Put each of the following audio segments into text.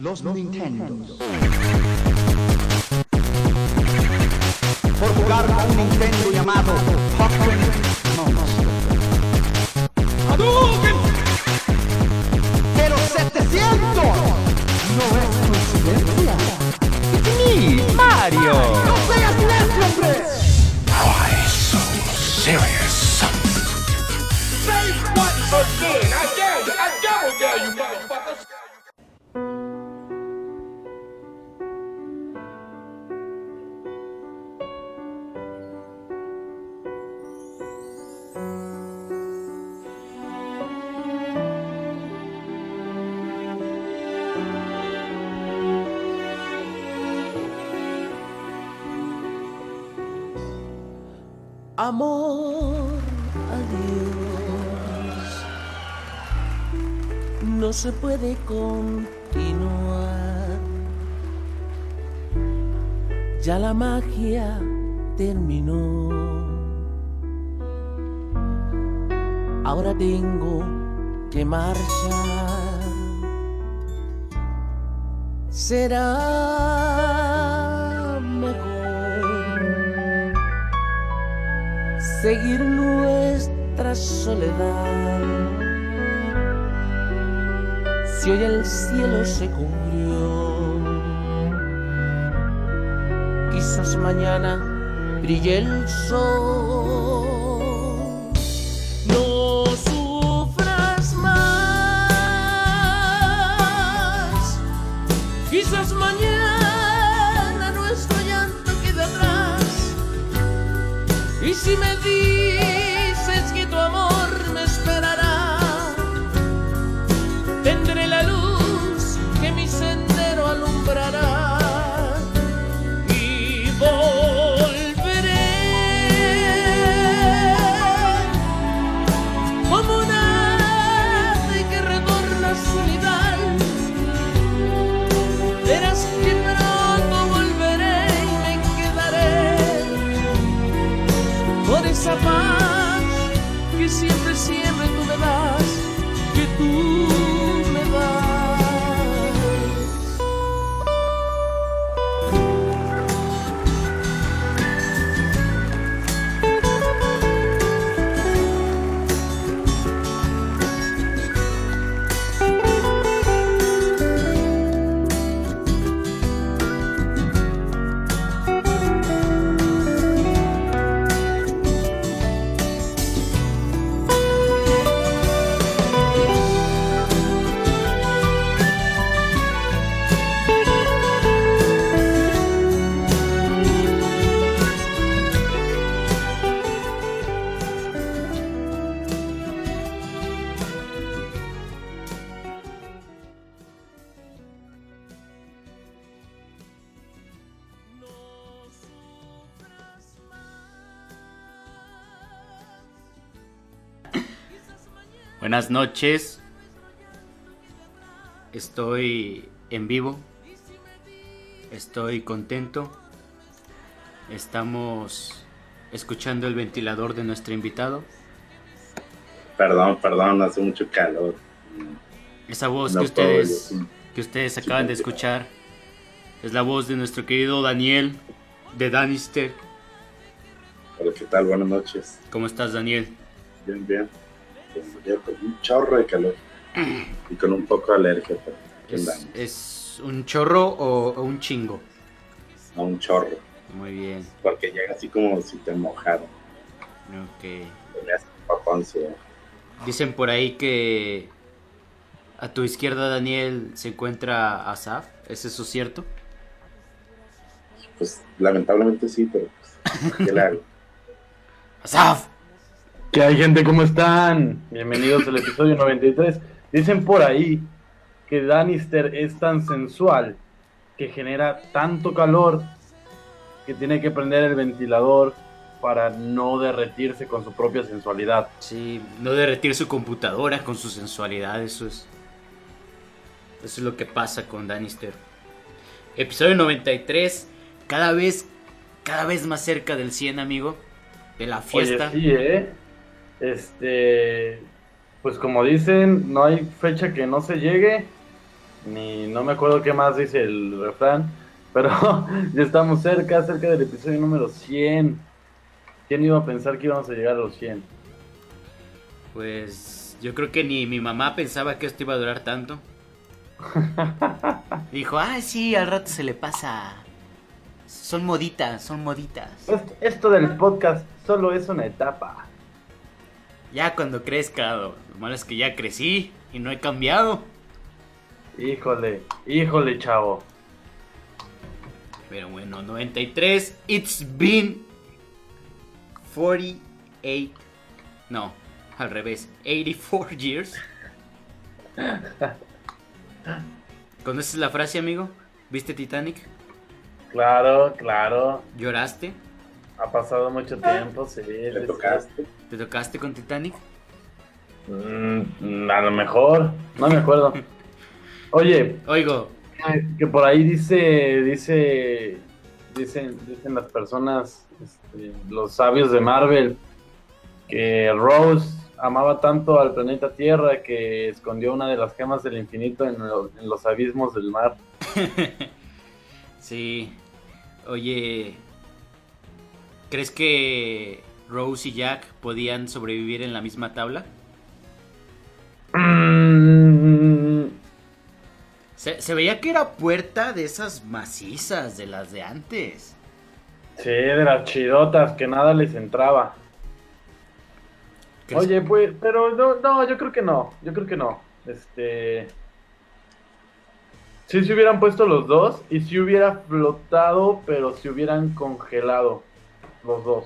los Nintendo. Por jugar con un Nintendo llamado Pokémon Amor, adiós. No se puede continuar. Ya la magia terminó. Ahora tengo que marchar. Será seguir nuestra soledad. Si hoy el cielo se cubrió, quizás mañana brille el sol. No sufras más, quizás mañana nuestro llanto quede atrás. Y si me Buenas noches. Estoy en vivo. Estoy contento. Estamos escuchando el ventilador de nuestro invitado. Perdón, perdón, hace mucho calor. Esa voz No que ustedes que ustedes acaban de escuchar es la voz de nuestro querido Daniel de Danister. Pero qué tal, buenas noches. ¿Cómo estás, Daniel? Bien, bien. Con un chorro de calor. Y con un poco de alergia, ¿Es, es un chorro o, o un chingo? A un chorro. Muy bien. Porque llega así como si te mojaron. Ok. Dicen por ahí que a tu izquierda, Daniel, se encuentra Asaf. ¿Es eso cierto? Pues lamentablemente sí, pero pues, ¿qué le hago? ¡Asaf! ¿Qué hay gente? ¿Cómo están? Bienvenidos al episodio 93. Dicen por ahí que Danister es tan sensual que genera tanto calor que tiene que prender el ventilador para no derretirse con su propia sensualidad. Sí, no derretir su computadora con su sensualidad, eso es. Eso es lo que pasa con Danister. Episodio 93, cada vez, cada vez más cerca del 100, amigo. De la fiesta. Oye, sí, ¿eh? Este, pues como dicen, no hay fecha que no se llegue. ni no me acuerdo qué más dice el refrán, pero ya estamos cerca, cerca del episodio número 100. ¿Quién iba a pensar que íbamos a llegar a los 100? Pues yo creo que ni mi mamá pensaba que esto iba a durar tanto. Dijo, ah, sí, al rato se le pasa. Son moditas, son moditas. Esto, esto del podcast solo es una etapa. Ya cuando crezca, lo malo es que ya crecí y no he cambiado. Híjole, híjole, chavo. Pero bueno, 93. It's been 48. No, al revés. 84 years. ¿Conoces la frase, amigo? ¿Viste Titanic? Claro, claro. ¿Lloraste? Ha pasado mucho tiempo, sí. ¿Le sí, tocaste? ¿Te tocaste con Titanic? Mm, a lo mejor, no me acuerdo. Oye, Oigo, que por ahí dice, dice, dicen, dicen las personas, este, los sabios de Marvel, que Rose amaba tanto al planeta Tierra que escondió una de las gemas del infinito en, lo- en los abismos del mar. sí. Oye, ¿crees que Rose y Jack podían sobrevivir en la misma tabla? Mm, Se, se veía que era puerta de esas macizas, de las de antes. sí, de las chidotas que nada les entraba. ¿Crees- Oye, pues, pero no, no, yo creo que no, yo creo que no. Este. Sí se hubieran puesto los dos y si hubiera flotado, pero si hubieran congelado los dos.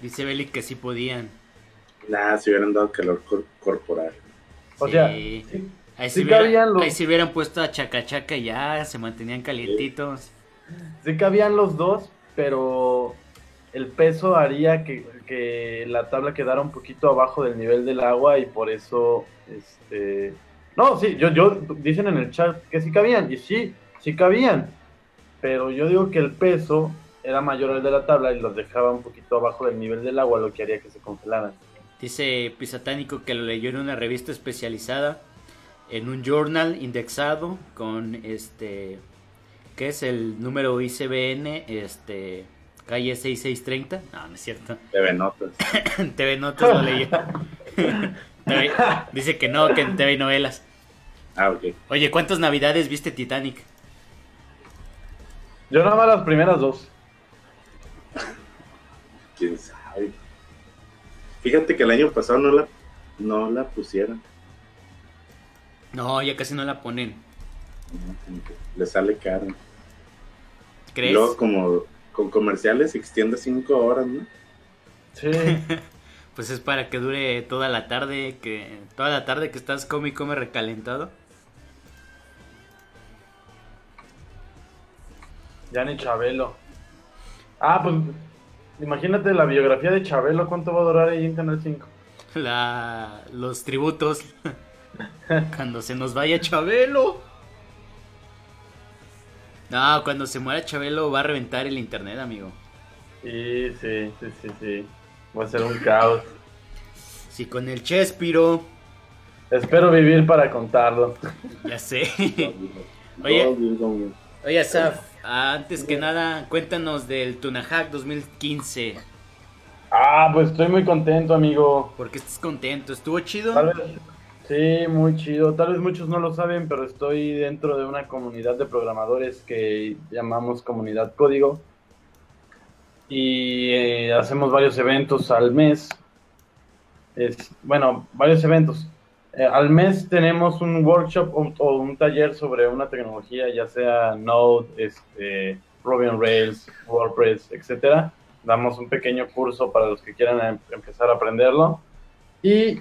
Dice Belly que sí podían. Nada, si hubieran dado calor cor- corporal. O Sí. sea, sí, Ahí sí se hubiera- los- ahí se hubieran puesto a chaca chaca y ya, se mantenían calientitos. sí cabían los dos, pero el peso haría que, que la tabla quedara un poquito abajo del nivel del agua y por eso, este... No, sí, yo, yo, dicen en el chat que sí cabían, y sí, sí cabían, pero yo digo que el peso era mayor al de la tabla y los dejaba un poquito abajo del nivel del agua, lo que haría que se congelaran. Dice Pisatánico que lo leyó en una revista especializada, en un journal indexado con este, ¿qué es el número ICBN? Este, calle 6630. No, no es cierto. TV Notas. En TV Notas lo leyó. Dice que no, que en TV Novelas. Ah, ok. Oye, ¿cuántas navidades viste Titanic? Yo nada más las primeras dos. ¿Quién sabe? Fíjate que el año pasado no la, no la pusieron. No, ya casi no la ponen. No, como que Le sale caro. ¿Crees? Y luego como con comerciales se extiende cinco horas, ¿no? Sí. Pues es para que dure toda la tarde, que toda la tarde que estás come y come recalentado. Ya ni Chabelo. Ah, pues imagínate la biografía de Chabelo, ¿cuánto va a durar ahí en Canal 5? La, los tributos. cuando se nos vaya Chabelo. No, cuando se muera Chabelo va a reventar el internet, amigo. Sí, sí, sí, sí, sí. Va a ser un caos. Si con el Chespiro, Espero vivir para contarlo. ya sé. Oye. Oye, Saf, antes que nada, cuéntanos del Tunahack 2015. Ah, pues estoy muy contento, amigo. ¿Por qué estás contento? ¿Estuvo chido? Tal vez, sí, muy chido. Tal vez muchos no lo saben, pero estoy dentro de una comunidad de programadores que llamamos Comunidad Código. Y eh, hacemos varios eventos al mes. Es, bueno, varios eventos. Eh, al mes tenemos un workshop o, un taller sobre una tecnología, ya sea Node, este, Ruby on Rails, WordPress, etcétera. Damos un pequeño curso para los que quieran em- empezar a aprenderlo. Y,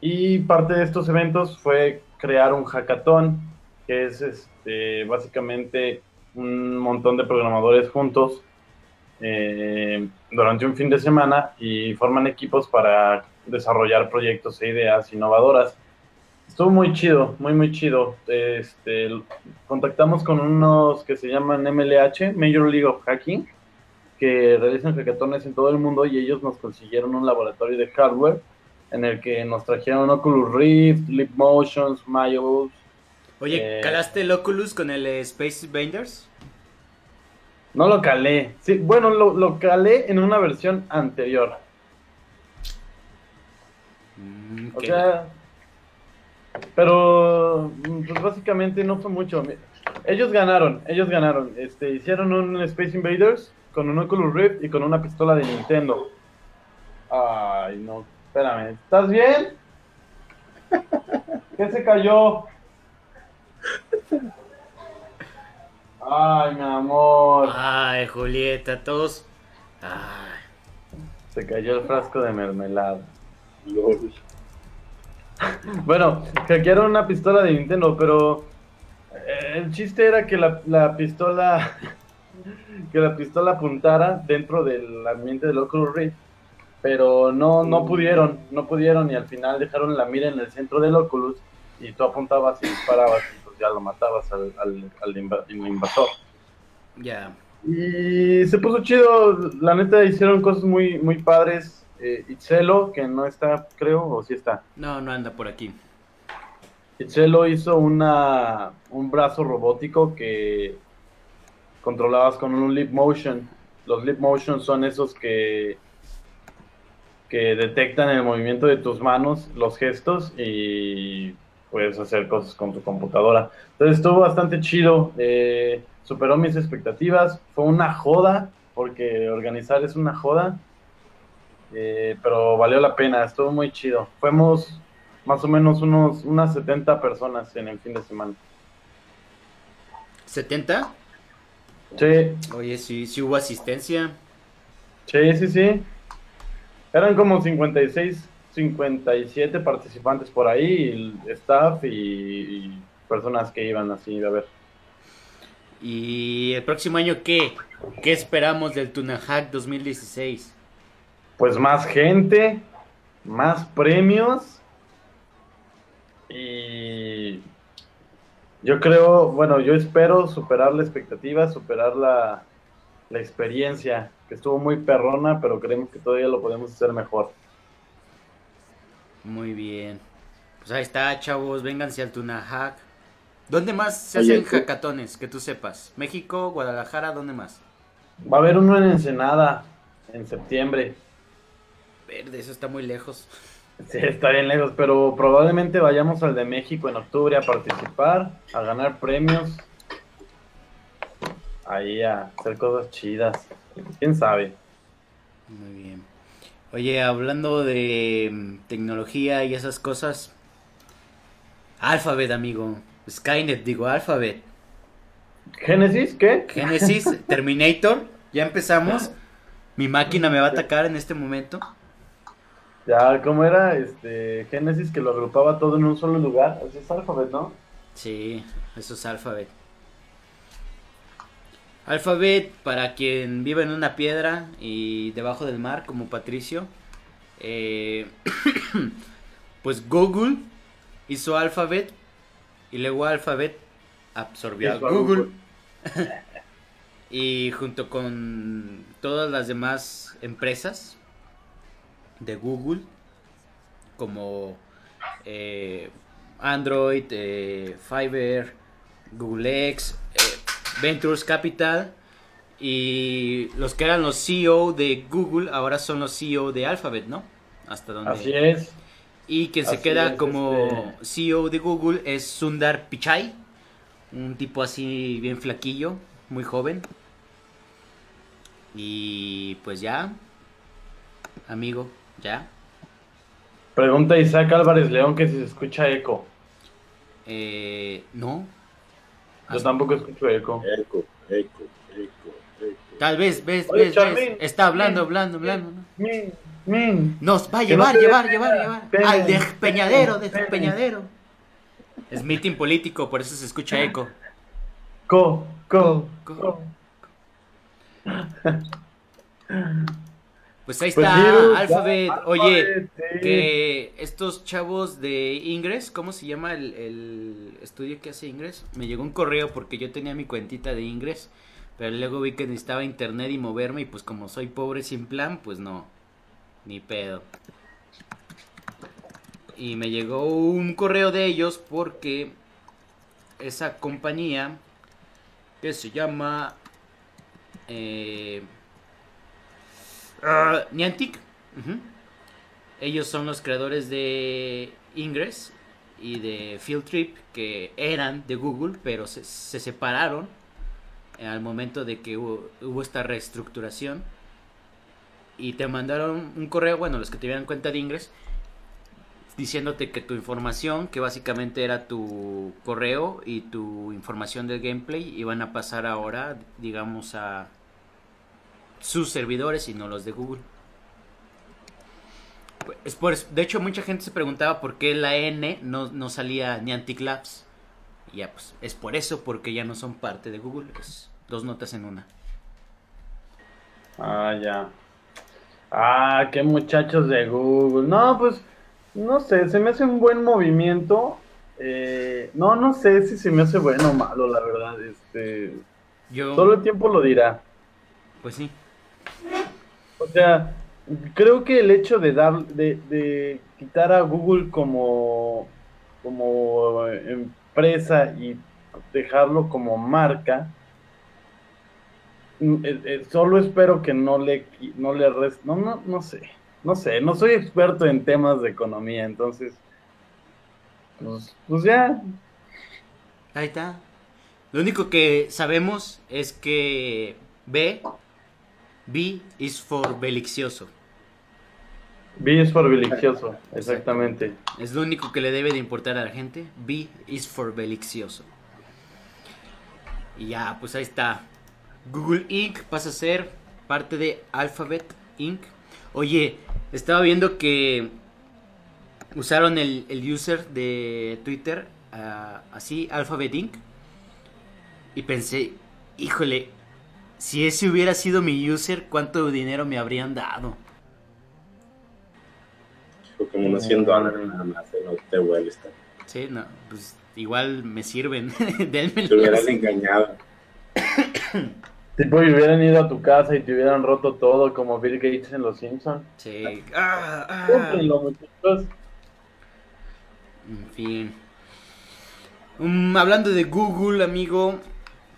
y parte de estos eventos fue crear un hackathon, que es este, básicamente un montón de programadores juntos eh, durante un fin de semana y forman equipos para desarrollar proyectos e ideas innovadoras. Estuvo muy chido, muy, muy chido. Este, contactamos con unos que se llaman MLH, Major League of Hacking, que realizan hackatones en todo el mundo y ellos nos consiguieron un laboratorio de hardware en el que nos trajeron Oculus Rift, Leap Motions, Mayos, Oye, Eh, ¿calaste el Oculus con el eh, Space Invaders? No lo calé. Sí, bueno, lo, lo calé en una versión anterior. Mm, O sea, pero pues básicamente no fue mucho. Ellos ganaron, ellos ganaron. Este, hicieron un Space Invaders con un Oculus Rift y con una pistola de Nintendo. Ay, no, espérame. ¿Estás bien? ¿Qué se cayó? Ay, mi amor. Ay, Julieta, todos. Ay, Se cayó el frasco de mermelada. Lol. Bueno, hackearon una pistola de Nintendo, pero eh, el chiste era que la, la pistola que la pistola apuntara dentro del ambiente del Oculus Rift, pero no no pudieron, no pudieron y al final dejaron la mira en el centro del Oculus y tú apuntabas y disparabas y pues ya lo matabas al, al, al inva- invasor. ya. Y se puso chido, la neta hicieron cosas muy muy padres. Eh, Itzelo, que no está, creo, o sí está. No, no anda por aquí. Itzelo hizo una, un brazo robótico que controlabas con un lip motion. Los lip motion son esos que, que detectan el movimiento de tus manos, los gestos y puedes hacer cosas con tu computadora. Entonces estuvo bastante chido, eh, superó mis expectativas. Fue una joda, porque organizar es una joda, eh, pero valió la pena, estuvo muy chido. Fuimos más o menos unos, unas 70 personas en el fin de semana. ¿70? Sí, Oye, sí, sí hubo asistencia. sí, sí, sí. Eran como 56, 57 participantes por ahí, staff y, y personas que iban así a ver. ¿Y el próximo año qué? ¿Qué esperamos del Tunahack 2016? Pues más gente, más premios y yo creo, bueno, yo espero superar la expectativa, superar la, la experiencia, que estuvo muy perrona, pero creemos que todavía lo podemos hacer mejor. Muy bien. Pues ahí está, chavos, vénganse al Tunahack. ¿Dónde más se Oye, hacen hackatones? Que tú sepas. ¿México, Guadalajara, dónde más? Va a haber uno en Ensenada en septiembre. Verde, eso está muy lejos. Sí, está bien lejos, pero probablemente vayamos al de México en octubre a participar, a ganar premios. Ahí a hacer cosas chidas. ¿Quién sabe? Muy bien. Oye, hablando de mm, tecnología y esas cosas. Alphabet, amigo. Skynet, digo, Alphabet. ¿Génesis? ¿Qué? Genesis, Terminator. Ya empezamos. Mi máquina me va a atacar en este momento. Ya, ¿cómo era? Este, Génesis que lo agrupaba todo en un solo lugar. Así es Alphabet, ¿no? Sí, eso es Alphabet. Alphabet, para quien vive en una piedra y debajo del mar, como Patricio, eh, pues Google hizo Alphabet y luego Alphabet absorbió a Google. y junto con todas las demás empresas de Google, como eh, Android, eh, Fiverr, Google X, eh, Ventures Capital y los que eran los CEO de Google ahora son los CEO de Alphabet, ¿no? Hasta donde Así es. y quien se queda es, como este- CEO de Google es Sundar Pichai, un tipo así bien flaquillo, muy joven. Y pues ya, amigo, ya. Pregunta Isaac Álvarez León que si se escucha eco. Eh, no, Yo tampoco escucho eco. Eco, eco, eco, eco. tal vez, ves, Oye, ves, ves, está hablando, Min, hablando, hablando. ¿no? Min, min. Nos va a no llevar, llevar, llevar, llevar. Al despeñadero, despeñadero. Es meeting político, por eso se escucha eco. Co, co, Co. co. Pues ahí Pues está, ya, Alphabet. Oye, Alphabet, sí. que estos chavos de Ingres, ¿cómo se llama el, el estudio que hace Ingres? Me llegó un correo porque yo tenía mi cuentita de Ingres, pero luego vi que necesitaba internet y moverme y pues como soy pobre sin plan, pues no, ni pedo. Y me llegó un correo de ellos porque esa compañía que se llama eh, ah, Niantic. Ellos son los creadores de Ingress y de Field Trip, que eran de Google, pero se, se separaron al momento de que hubo, hubo esta reestructuración. Y te mandaron un correo, bueno, los que tuvieran cuenta de Ingress, diciéndote que tu información, que básicamente era tu correo y tu información del gameplay, iban a pasar ahora, digamos, a sus servidores y no los de Google. Pues, Es por, de hecho, mucha gente se preguntaba por qué la N no, no salía Niantic Labs. Y ya, pues, es por eso, porque ya no son parte de Google. Es dos notas en una. Ah, ya. Ah, qué muchachos de Google. No, pues, no sé, se me hace un buen movimiento. Eh, no, no sé si se me hace bueno o malo, la verdad. Este, Yo, solo el tiempo lo dirá. pues sí. O sea, creo que el hecho de dar, de, quitar a Google como, como empresa y dejarlo como marca, mm, eh, eh, solo espero que no le, no le rest- no, no, no sé, no sé, no soy experto en temas de economía, entonces, pues, pues ya, Ahí está. Lo único que sabemos es que B, B is for belicioso. vi es por belicioso, exactamente. Es lo único que le debe de importar a la gente. B is for belicioso. Y ya, pues ahí está. Google Inc. pasa a ser parte de Alphabet Inc. Oye, estaba viendo que usaron el, el user de Twitter, ah, así, Alphabet Inc. Y pensé, híjole, si ese hubiera sido mi user, ¿cuánto dinero me habrían dado? Como unos 100 dólares nada más, ¿eh? no te hueles tanto. Sí, no, pues igual me sirven. Te hubieran engañado. Tipo, y hubieran ido a tu casa y te hubieran roto todo como Bill Gates en Los Simpsons. Sí. Ah, ah. Cómprenlo, muchachos. En fin. Mm, hablando de Google, amigo,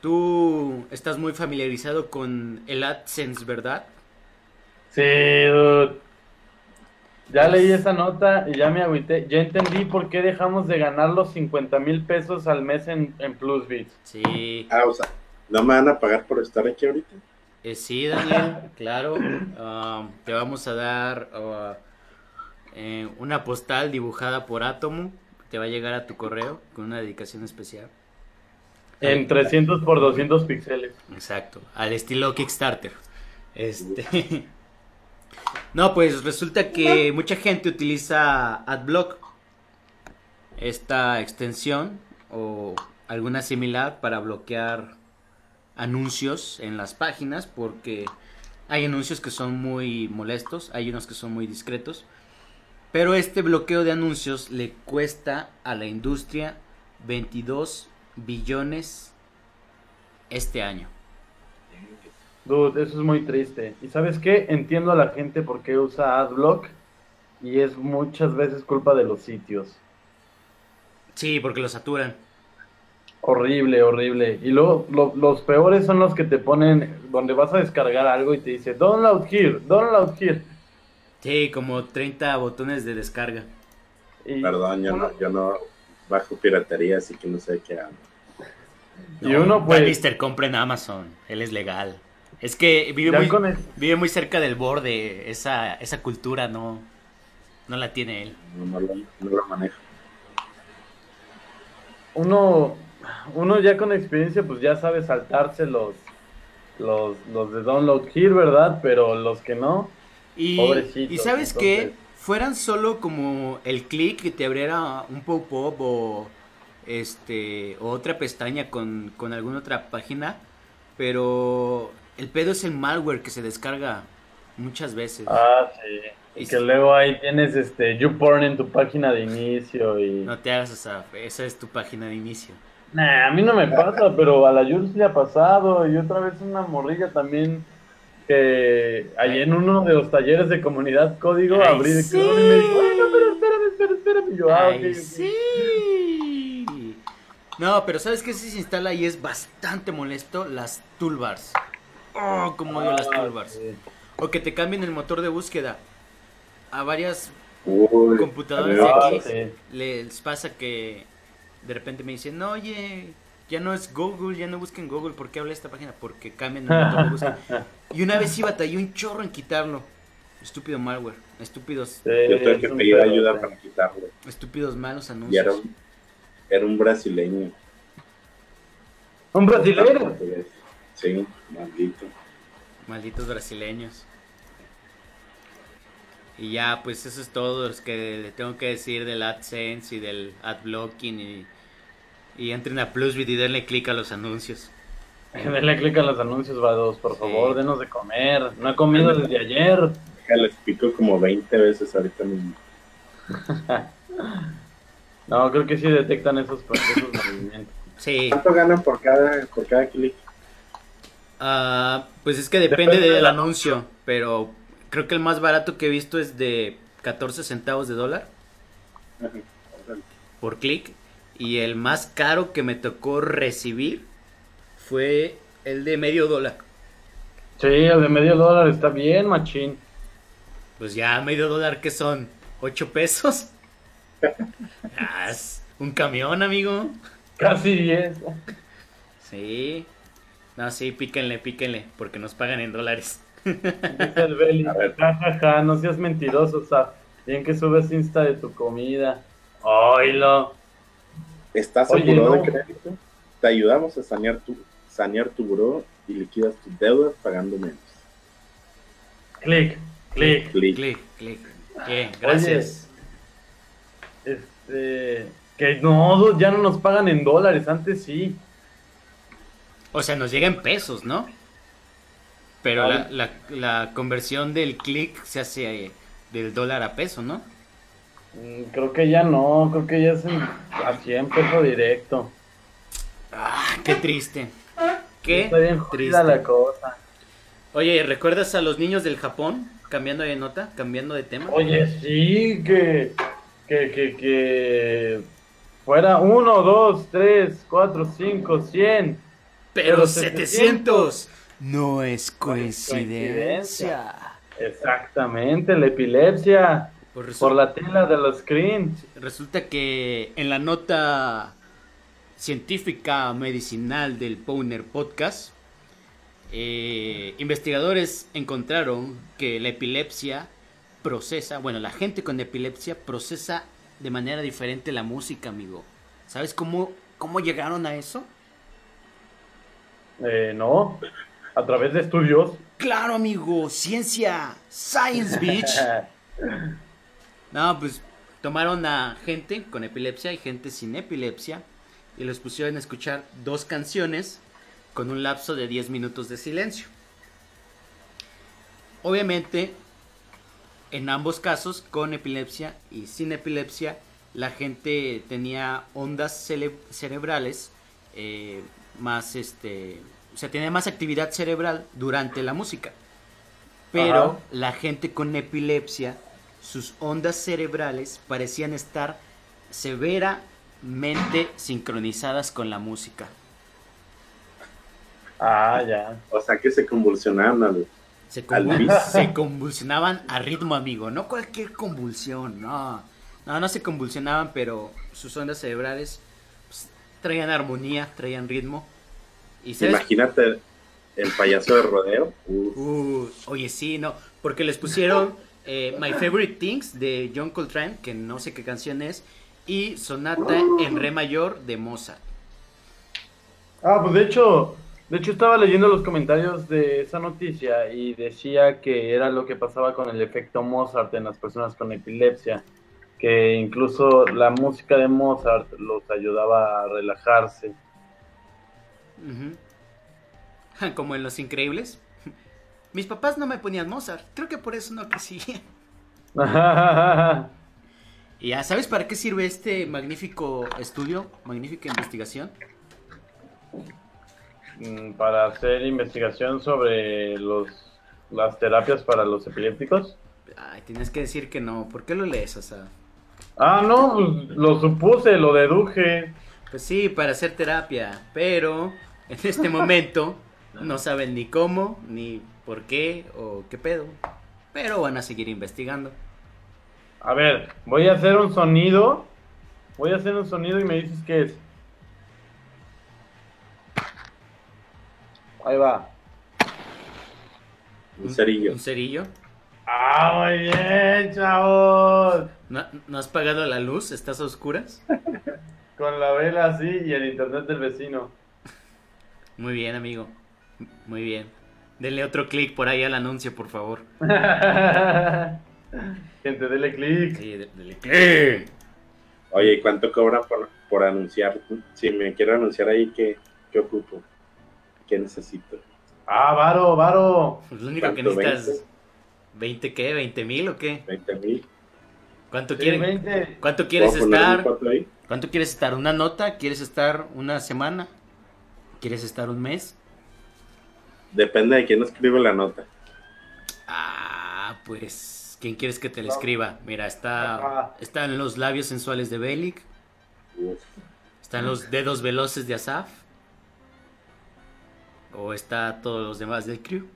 tú estás muy familiarizado con el AdSense, ¿verdad? Sí, dude. Ya leí esa nota y ya me agüité. Ya entendí por qué dejamos de ganar los 50 mil pesos al mes en, en Plusbits. Sí. Ah, o sea, ¿no me van a pagar por estar aquí ahorita? Eh, sí, Daniel, claro. Ah, te vamos a dar eh, una postal dibujada por Atomo. Te va a llegar a tu correo con una dedicación especial. En 300 por 200 píxeles. Exacto, al estilo Kickstarter. Este. No, pues resulta que mucha gente utiliza AdBlock, esta extensión o alguna similar para bloquear anuncios en las páginas porque hay anuncios que son muy molestos, hay unos que son muy discretos, pero este bloqueo de anuncios le cuesta a la industria 22 billones este año. Dude, eso es muy triste. ¿Y sabes qué? Entiendo a la gente por qué usa AdBlock y es muchas veces culpa de los sitios. Sí, porque lo saturan. Horrible, horrible. Y luego lo- los peores son los que te ponen donde vas a descargar algo y te dice download here, download here. Sí, como 30 botones de descarga. Y Perdón, yo no, yo no bajo piratería, así que no sé qué hago. Y uno, pues- Mister compra en Amazon. Él es legal. Es que vive muy, con el- vive muy cerca del borde. Esa, esa cultura no, no la tiene él. No, no lo, no lo manejo. uno, uno ya con experiencia pues ya sabe saltarse los, los, los de download here, ¿verdad? Pero los que no, Y, Pobrecitos, y sabes entonces. qué? Fueran solo como el clic que te abriera un pop-up o este o otra pestaña con, con alguna otra página, pero el pedo es el malware que se descarga muchas veces. ah, sí. Y Y que sí. luego ahí tienes este YouPorn en tu página de inicio y... No te hagas esa, esa es tu página de inicio. Nah, a mí no me pasa, pero a la Jules le ha pasado. Y otra vez una morrilla también que allí en uno de los talleres de comunidad código Ay, abrí de sí. Y me dijo, bueno, pero espérame, espérame, espérame. Y yo, ah, Ay, sí. No, pero ¿sabes qué sí se instala y es bastante molesto? Las toolbars. Oh, como odio las toolbars. Sí. O que te cambien el motor de búsqueda. A varias Uy, computadoras de aquí sí. les pasa que de repente me dicen, no, oye, ya no es Google, ya no busquen Google, ¿por qué habla esta página? Porque cambian el motor de búsqueda. Y una vez sí batallé un chorro en quitarlo. Estúpido malware, estúpidos, Sí, Yo tuve es que pedir ayuda para quitarlo. estúpidos malos anuncios. un, era un brasileño. ¿Un brasileño? Sí, maldito. Malditos brasileños. Y ya, pues eso es todo lo que le tengo que decir del AdSense y del AdBlocking. Y, y entren a Plusbit y denle clic a los anuncios. Denle clic a los anuncios, vados, por Sí. favor, denos de comer. No he comido desde ayer. Ya les pico como 20 veces ahorita mismo. No, creo que sí detectan esos, esos movimientos. Sí, ¿Cuánto ganan por cada, por cada clic? ah, pues es que depende, Depende del anuncio. Pero creo que el más barato que he visto es de 14 centavos de dólar Ajá, por clic. Y el más caro que me tocó recibir fue el de medio dólar. Sí, el de medio dólar está bien, machín. Pues ya medio dólar que son 8 pesos. Ah, es un camión, amigo. Casi 10. Sí. No, sí, píquenle, píquenle, porque nos pagan en dólares. Dice el Beli, ja, ja, ja, no seas mentiroso, o sea, bien que subes Insta de tu comida. Oilo. ¿Estás Oye, seguro no. de crédito? Te ayudamos a sanear tu, sanear tu buro y liquidas tus deudas pagando menos. Clic, clic. Clic. Clic, clic. Bien, gracias. Este, que no, ya no nos pagan en dólares, antes sí. O sea, nos llega en pesos, ¿no? Pero la, la, la conversión del clic se hace eh, del dólar a peso, ¿no? Mm, Creo que ya no, creo que ya es en, a 100 peso directo. Ah, qué triste. Qué Está bien jodida la triste. cosa. Oye, ¿recuerdas a los niños del Japón? Cambiando de nota, cambiando de tema. Oye, sí, que, que, que, que fuera 1, 2, 3, 4, 5, 100. Pero pero 700 no es coincidencia. Exactamente, la epilepsia. Pues resu- Por la tela de los screens. Resulta que en la nota científica medicinal del Powner Podcast, eh, investigadores encontraron que la epilepsia procesa, bueno, la gente con epilepsia procesa de manera diferente la música, amigo. ¿Sabes cómo, cómo llegaron a eso? Eh, no, a través de estudios. Claro, amigo, ciencia, science, bitch. No, pues tomaron a gente con epilepsia y gente sin epilepsia y los pusieron a escuchar dos canciones con un lapso de 10 minutos de silencio. Obviamente, en ambos casos, con epilepsia y sin epilepsia, la gente tenía ondas cerebrales eh, más, este, o sea, tenía más actividad cerebral durante la música. Pero Ajá. la gente con epilepsia, sus ondas cerebrales parecían estar severamente sincronizadas con la música. Ah, ya. O sea que se convulsionaban al... Se, convul- convulsionaban a ritmo, amigo. No cualquier convulsión, no. No, no se convulsionaban, pero sus ondas cerebrales pues, traían armonía, traían ritmo. Y ¿sabes? Imagínate el payaso de rodeo. Uf, Uh, oye, sí, no. Porque les pusieron eh, My Favorite Things de John Coltrane, que no sé qué canción es, y Sonata en Re mayor de Mozart. Ah, pues de hecho, de hecho estaba leyendo los comentarios de esa noticia y decía que era lo que pasaba con el efecto Mozart en las personas con epilepsia, que incluso la música de Mozart los ayudaba a relajarse. Como en Los Increíbles. Mis papás no me ponían Mozart. Creo que por eso no crecí. Y ya, ¿sabes para qué sirve este magnífico estudio, magnífica investigación? Mm, Para hacer investigación sobre los, las terapias para los epilépticos. Ay, tienes que decir que no. ¿Por qué lo lees? O sea, Ah, no, pues, lo supuse, lo deduje. Pues sí, para hacer terapia, pero en este momento no saben ni cómo, ni por qué o qué pedo. Pero van a seguir investigando. A ver, voy a hacer un sonido. Voy a hacer un sonido y me dices qué es. Ahí va. Un cerillo. ¿Un cerillo? Ah, muy bien, chavos. ¿No, no has pagado la luz? ¿Estás a oscuras? Con la vela así y el internet del vecino. Muy bien, amigo. Muy bien. Denle otro clic por ahí al anuncio, por favor. Gente, dele click. Sí, de- denle clic. Oye, ¿y cuánto cobran por, por anunciar? Si me quiero anunciar ahí, ¿qué, qué ocupo? ¿Qué necesito? Ah, varo, varo. Pues lo único que ¿Cuánto, necesitas... ¿20 qué? ¿20 mil o qué? ¿20 mil? ¿Cuánto, Sí, quieren- 20. ¿Cuánto quieres ¿Puedo poner estar? ¿Cuánto quieres estar? ¿Una nota? ¿Quieres estar una semana? ¿Quieres estar un mes? Depende de quién escribe la nota. Ah, pues, ¿quién quieres que te la escriba? Mira, está, están los labios sensuales de Bellic, Uf. están los dedos veloces de Asaf, o está todos los demás del crew.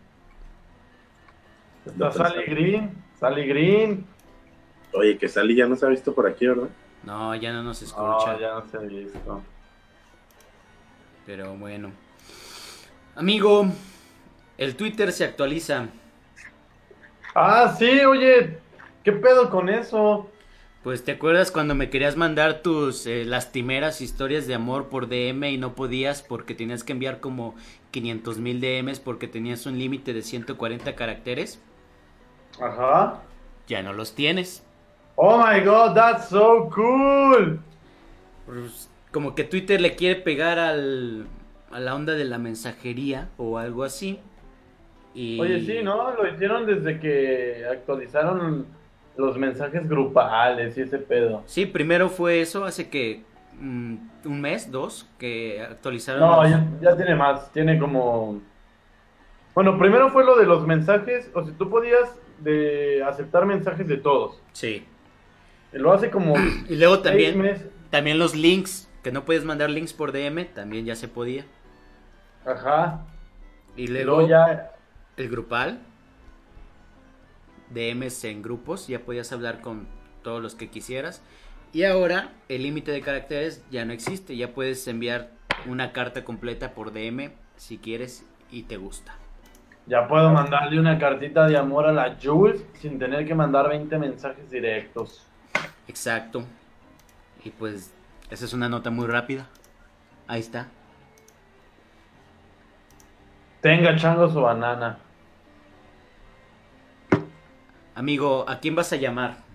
Está Sally Green. Sally Green. Oye, que Sally ya no se ha visto por aquí, ¿verdad? No, ya no nos No, escucha, ya no se ha visto. pero bueno. Amigo, el Twitter se actualiza. Ah, sí, oye. ¿Qué pedo con eso? Pues te acuerdas cuando me querías mandar tus eh, lastimeras historias de amor por DM y no podías porque tenías que enviar como 500 mil DMs porque tenías un límite de 140 caracteres? Ajá. Ya no los tienes. Oh my god, that's so cool. Pues, como que Twitter le quiere pegar al, a la onda de la mensajería o algo así. Y... Oye, sí, ¿no? Lo hicieron desde que actualizaron los mensajes grupales y ese pedo. Sí, primero fue eso, hace que mm, un mes, dos, que actualizaron. No, los- ya, ya tiene más, tiene como... Bueno, primero fue lo de los mensajes, o sea, tú podías de aceptar mensajes de todos. Sí. Lo hace como Y luego también, meses. también los links, que no puedes mandar links por DM, también ya se podía. Ajá. Y Y luego luego ya... el grupal, DMs en grupos, ya podías hablar con todos los que quisieras. Y ahora el límite de caracteres ya no existe, ya puedes enviar una carta completa por DM si quieres y te gusta. Ya puedo mandarle una cartita de amor a la Jules sin tener que mandar 20 mensajes directos. Exacto. Y pues esa es una nota muy rápida. Ahí está. Tenga chango su banana. Amigo, ¿a quién vas a llamar?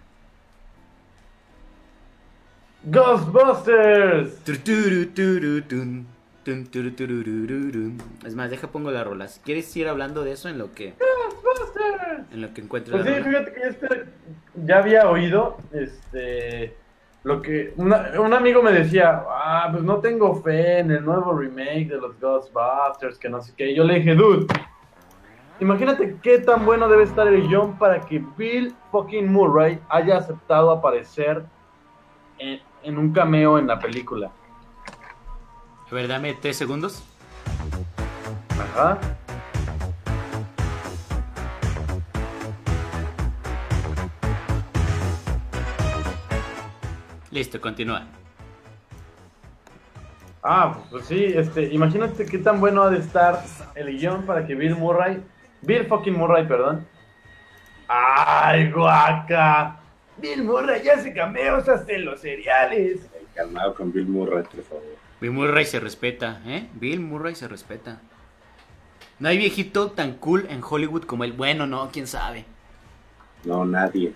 ¡Ghostbusters! Es más, deja pongo las rolas. ¿Quieres ir hablando de eso en lo que ¡Ghostbusters! en lo que encuentre Pues la sí, rola? fíjate que este ya había oído, este, lo que una- un amigo me decía, ah, pues no tengo fe en el nuevo remake de los Ghostbusters, que no sé qué. Y yo le dije, dude, imagínate qué tan bueno debe estar el guion para que Bill fucking Murray haya aceptado aparecer en, en un cameo en la película. A ver, dame tres segundos. Ajá. Listo, continúa. Ah, pues sí, este, imagínate qué tan bueno ha de estar el guion para que Bill Murray, Bill fucking Murray, perdón. ¡Ay, guaca! Bill Murray ya hace cameos hasta en los cereales. Calmado con Bill Murray, por favor. Bill Murray se respeta, ¿eh? Bill Murray se respeta. No hay viejito tan cool en Hollywood como el bueno, no, quién sabe. No, nadie.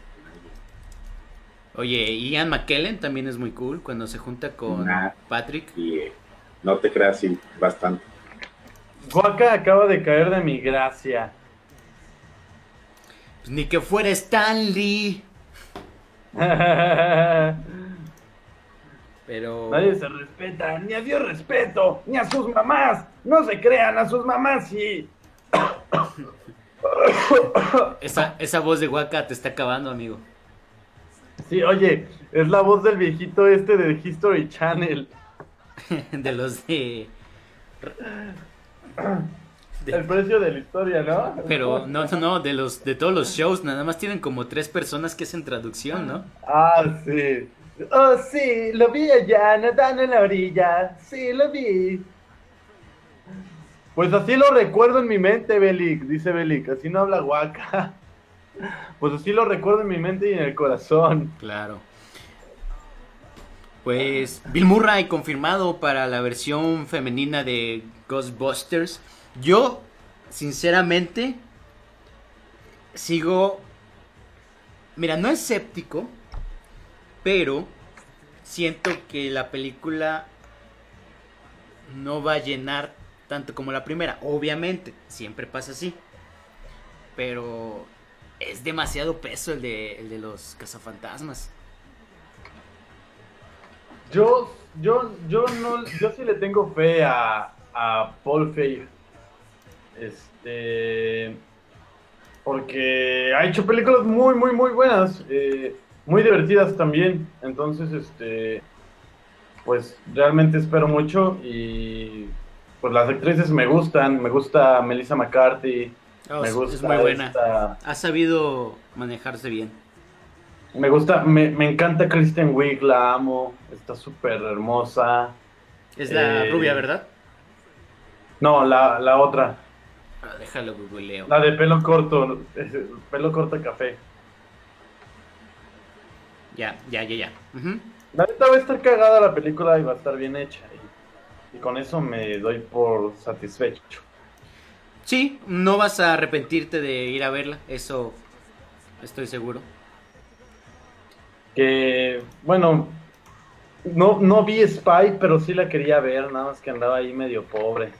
Oye, Ian McKellen también es muy cool cuando se junta con Nah. Patrick. Y eh, no te creas, sí, bastante. Guaca acaba de caer de mi gracia. Pues ni que fuera Stanley. Nadie Pero. se respeta, ni a Dios respeto, ni a sus mamás. No se crean a sus mamás y... Esa, esa voz de Waka te está acabando, amigo. Sí, oye, es la voz del viejito este de History Channel. de los de... El precio de la historia, ¿no? pero no, no, no, de los de todos los shows, nada más tienen como tres personas que hacen traducción, ¿no? Ah, sí. Oh, sí, lo vi allá, nadando en la orilla. Sí, lo vi. Pues así lo recuerdo en mi mente, Belik, dice Belik. Así no habla Waka. Pues así lo recuerdo en mi mente y en el corazón. Claro. Pues Bill Murray confirmado para la versión femenina de Ghostbusters. Yo, sinceramente, sigo... Mira, no escéptico, pero siento que la película no va a llenar tanto como la primera. Obviamente, siempre pasa así. Pero es demasiado peso el de, el de los cazafantasmas. Yo, yo, yo no, yo sí le tengo fe a, a Paul Feig. Este, porque ha hecho películas muy, muy, muy buenas, eh, muy divertidas también. Entonces, este, pues realmente espero mucho y pues las actrices me gustan. Me gusta Melissa McCarthy. Oh, me gusta es muy buena. esta- Ha sabido manejarse bien. me gusta, me, me encanta Kristen Wiig, la amo. Está súper hermosa. Es la Eh, rubia, ¿verdad? No, la, la otra. Ah, déjalo googleo. La de pelo corto, pelo corto café. Ya, ya, ya, ya. Ujú. La neta va a estar cagada la película y va a estar bien hecha. Y, y con eso me doy por satisfecho. Sí, no vas a arrepentirte de ir a verla, eso estoy seguro. Que, bueno, no, no vi Spy, pero sí la quería ver, nada más que andaba ahí medio pobre.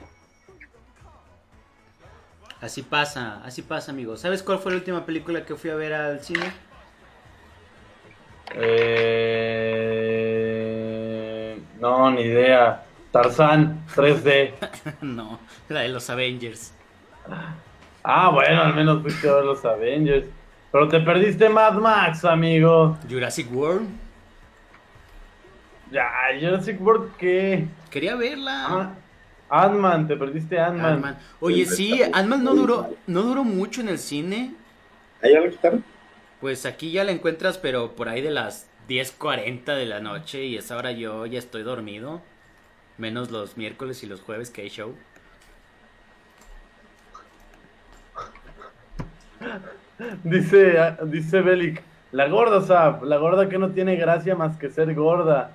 Así pasa, así pasa, amigo. ¿Sabes cuál fue la última película que fui a ver al cine? Eh, no, ni idea. Tarzán 3D. no, la de los Avengers. Ah, bueno, al menos fuiste a ver los Avengers. Pero te perdiste Mad Max, amigo. Jurassic World. Ya, Jurassic World, ¿qué? Quería verla. Ah, Ant-Man, te perdiste Ant-Man. Oye, sí, Ant-Man no duró, no duró mucho en el cine. ¿Ahí ya lo quitaron? Pues aquí ya la encuentras, pero por ahí de las 10.40 de la noche y a esa hora yo ya estoy dormido. Menos los miércoles y los jueves que hay show. Dice, dice Bellic, la gorda, Zap, la gorda que no tiene gracia más que ser gorda.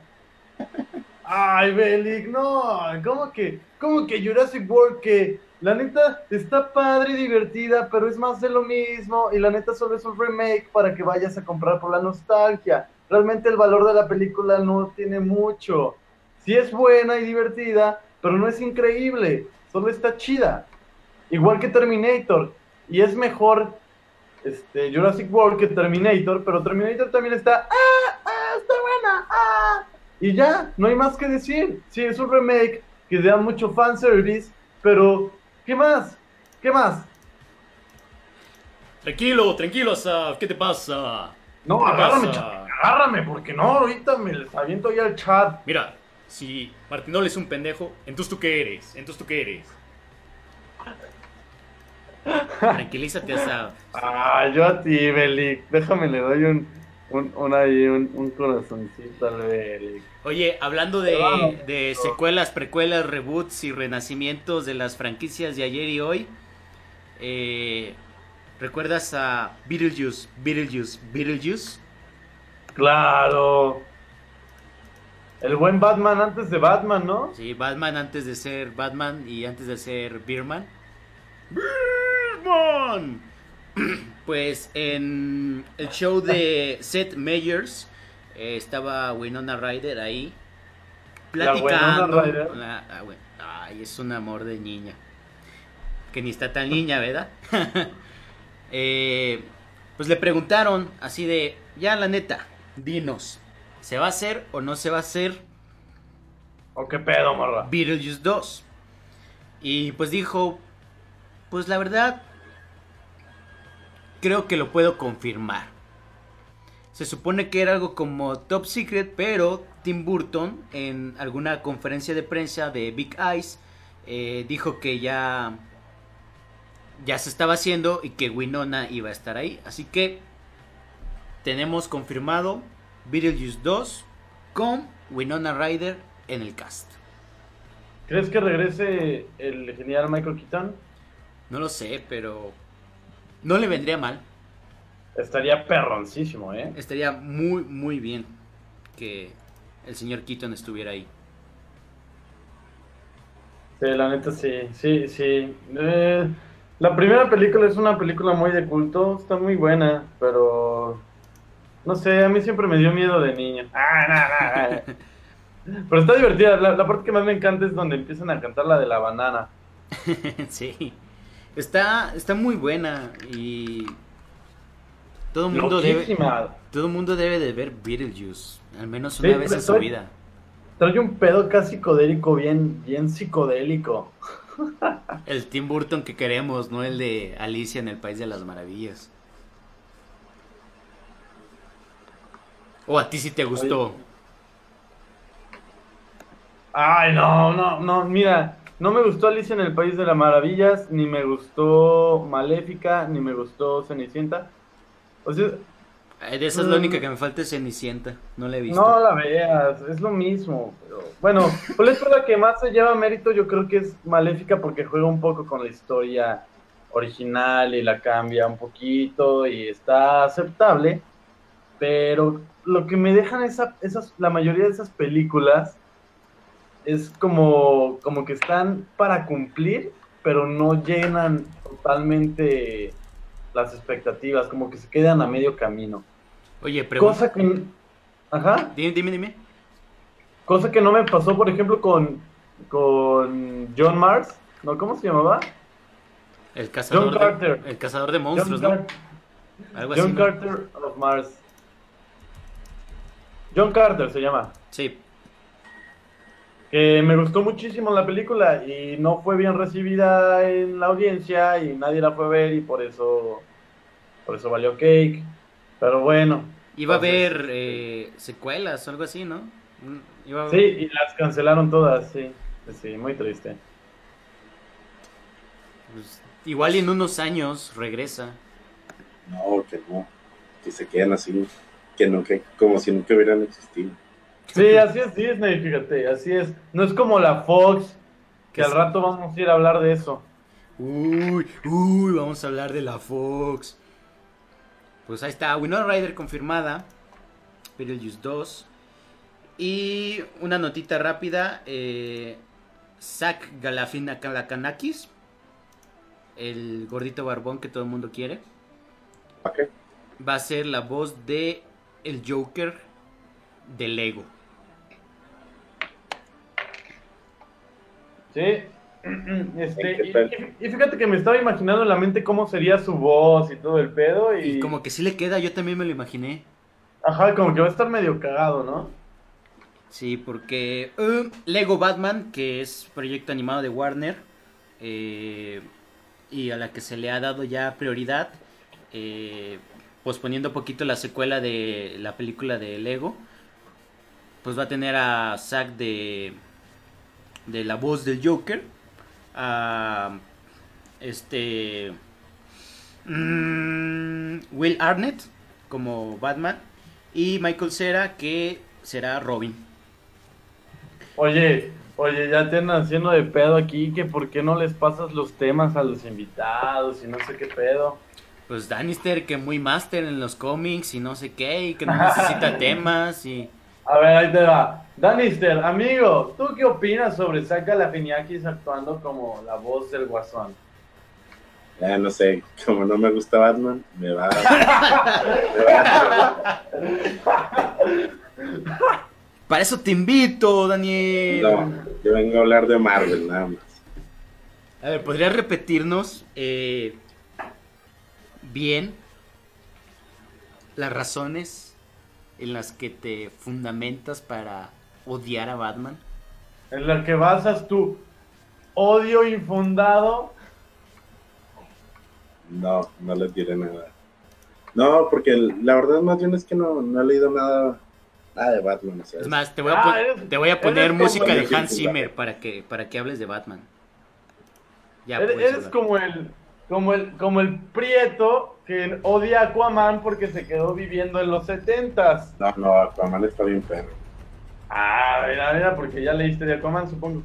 Ay, Bellic, no, ¿cómo que, cómo que Jurassic World que la neta está padre y divertida, pero es más de lo mismo y la neta solo es un remake para que vayas a comprar por la nostalgia. Realmente el valor de la película no tiene mucho. Sí es buena y divertida, pero no es increíble, solo está chida. Igual que Terminator. Y es mejor este, Jurassic World que Terminator, pero Terminator también está. ¡Ah! ¡Ah! ¡Está buena! ¡Ah! Y ya, no hay más que decir. Sí, es un remake que da mucho fanservice, pero ¿qué más? ¿Qué más? Tranquilo, tranquilo, Asaf, ¿qué te pasa? No, ¿Qué agárrame, pasa? agárrame, porque no, ahorita me les aviento ya al chat. Mira, si Martinol es un pendejo, entonces tú qué eres, entonces tú qué eres. Tranquilízate, Asaf. Ah, yo a ti, Belic. Déjame, le doy un, un, un ahí, un, un corazoncito al Belic. Oye, hablando de, secuelas, precuelas, reboots y renacimientos de las franquicias de ayer y hoy, eh, ¿recuerdas a Beetlejuice, Beetlejuice, Beetlejuice? Claro. El buen Batman antes de Batman, ¿no? Sí, Batman antes de ser Batman y antes de ser Beerman. ¡Beerman! Pues en el show de Seth Meyers eh, estaba Winona Ryder ahí La platicando. Winona Ryder. La- ah, bueno, ay, es un amor de niña. Que ni está tan niña, ¿verdad? Eh, pues le preguntaron así de, ya la neta, dinos, ¿se va a hacer o no se va a hacer ¿O qué pedo, morra? Beetlejuice 2. Y pues dijo, pues la verdad, creo que lo puedo confirmar. Se supone que era algo como top secret, pero Tim Burton en alguna conferencia de prensa de Big Eyes eh, dijo que ya ya se estaba haciendo y que Winona iba a estar ahí. Así que tenemos confirmado Beetlejuice 2 con Winona Ryder en el cast. ¿Crees que regrese el genial Michael Keaton? No lo sé, pero no le vendría mal. Estaría perroncísimo, ¿eh? Estaría muy, muy bien que el señor Keaton estuviera ahí. Sí, la neta sí, sí, sí. Eh, la primera película es una película muy de culto, está muy buena, pero no sé, a mí siempre me dio miedo de niño. Ah, no, no, no. Pero está divertida, la, la parte que más me encanta es donde empiezan a cantar la de la banana. sí. Está, está muy buena y todo el mundo debe, todo el mundo debe de ver Beetlejuice, al menos Sí, una vez en su trae- vida. Trae un pedo casi psicodélico, bien, bien psicodélico. El Tim Burton que queremos, no el de Alicia en el País de las Maravillas. O a ti si te gustó. Ay, no, no, no, mira, no me gustó Alicia en el País de las Maravillas, ni me gustó Maléfica, ni me gustó Cenicienta. O sea, De esa es la Mm. única que me falta es Cenicienta. No la he visto. no la veas, es lo mismo. Pero, bueno, pues es la que más se lleva mérito, yo creo que es Maléfica porque juega un poco con la historia original y la cambia un poquito y está aceptable. Pero lo que me dejan esa, esas, la mayoría de esas películas es como, como que están para cumplir, pero no llenan totalmente las expectativas, como que se quedan a medio camino. Oye, pregunta. Cosa que... Ajá. Dime, dime, dime. Cosa que no me pasó, por ejemplo, con, con John Mars. ¿No? ¿Cómo se llamaba? El cazador, John Carter. de, el cazador de monstruos, John, ¿no? Algo así. John ¿no? Carter of Mars. John Carter se llama. Sí. Que me gustó muchísimo la película y no fue bien recibida en la audiencia y nadie la fue a ver y por eso por eso valió cake. Pero bueno. Iba a haber eh, secuelas o algo así, ¿no? Mm, Iba a Sí, y las cancelaron todas, sí. Sí, muy triste. pues, igual y en unos años regresa. No, que no. Que se quedan así. Que no, que como si nunca hubieran existido. Sí, así es Disney, fíjate, así es. No es como la Fox, que al rato vamos a ir a hablar de eso. Uy, uy, vamos a hablar de la Fox. Pues ahí está, Winona Ryder confirmada. Beetlejuice 2. Y una notita rápida. Eh, Zach Galifianakis. El gordito barbón que todo el mundo quiere. ¿Para qué? Va a ser la voz de el Joker de Lego. Sí. Este, ¿Qué y, fíjate que me estaba imaginando en la mente cómo sería su voz y todo el pedo. Y, Y como que sí le queda, yo también me lo imaginé. Ajá, como que va a estar medio cagado, ¿no? Sí, porque eh, Lego Batman, que es proyecto animado de Warner, eh, y a la que se le ha dado ya prioridad, eh, posponiendo un poquito la secuela de la película de Lego, pues va a tener a Zack de, de la voz del Joker, a este mm, Will Arnett como Batman y Michael Cera que será Robin. Oye, oye, ya te andan haciendo de pedo aquí, que por qué no les pasas los temas a los invitados y no sé qué pedo. Pues Danister que muy máster en los cómics y no sé qué, y que no necesita temas y... A ver, ahí te va. Danister, amigo, ¿tú qué opinas sobre Zach Galifianakis actuando como la voz del Guasón? Ya no sé, como no me gusta Batman, me va, me va Para eso te invito, Daniel. No, yo vengo a hablar de Marvel nada más. A ver, ¿podrías repetirnos eh, bien las razones en las que te fundamentas para odiar a Batman? En la que basas tu odio infundado. No, no les diré nada. No, porque la verdad más bien es que no, no he leído nada Nada de Batman, o sea, Es más, te voy a, Ah, eres- te voy a poner música de Hans Zimmer para que, para que hables de Batman. Ya, Eres, como el como el como el prieto que odia a Aquaman porque se quedó viviendo en los setentas. No, no, Aquaman está bien perro. Ah, mira, mira, porque ya leíste de Aquaman, supongo.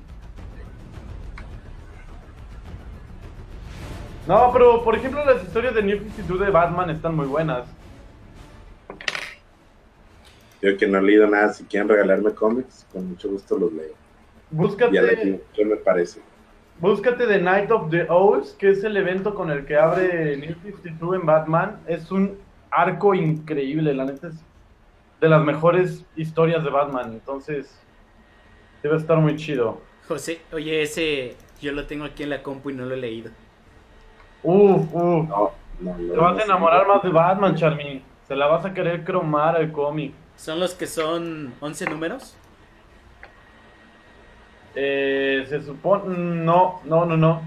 No, pero por ejemplo las historias de New 52 de Batman están muy buenas. Yo que no he leído nada, si quieren regalarme cómics, con mucho gusto los leo. Búscate, Y a ver qué, qué me parece. búscate The Night of the Owls, que es el evento con el que abre New 52 en Batman. Es un arco increíble, la neta es de las mejores historias de Batman. Entonces, debe estar muy chido. José, oye, ese yo lo tengo aquí en la compu y no lo he leído. Uf, uf. No, no, no. Te vas a enamorar no. más de Batman, Charmy. Se la vas a querer cromar al cómic. ¿Son los que son 11 números? Eh, se supone. No, no, no, no.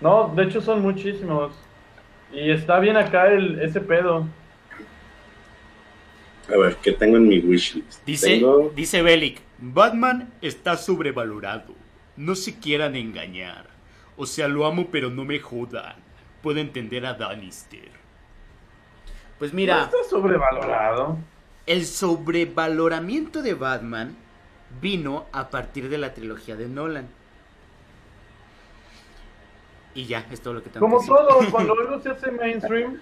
No, de hecho son muchísimos. Y está bien acá el, ese pedo. A ver, ¿qué tengo en mi wishlist? Dice, Tengo... dice Bellic, Batman está sobrevalorado. No se quieran engañar. O sea, lo amo pero no me jodan. Puedo entender a Danister. Pues No mira, está sobrevalorado. el sobrevaloramiento de Batman vino a partir de la trilogía de Nolan. Y ya, es todo lo que tengo Como que decir. todo, cuando algo se hace mainstream,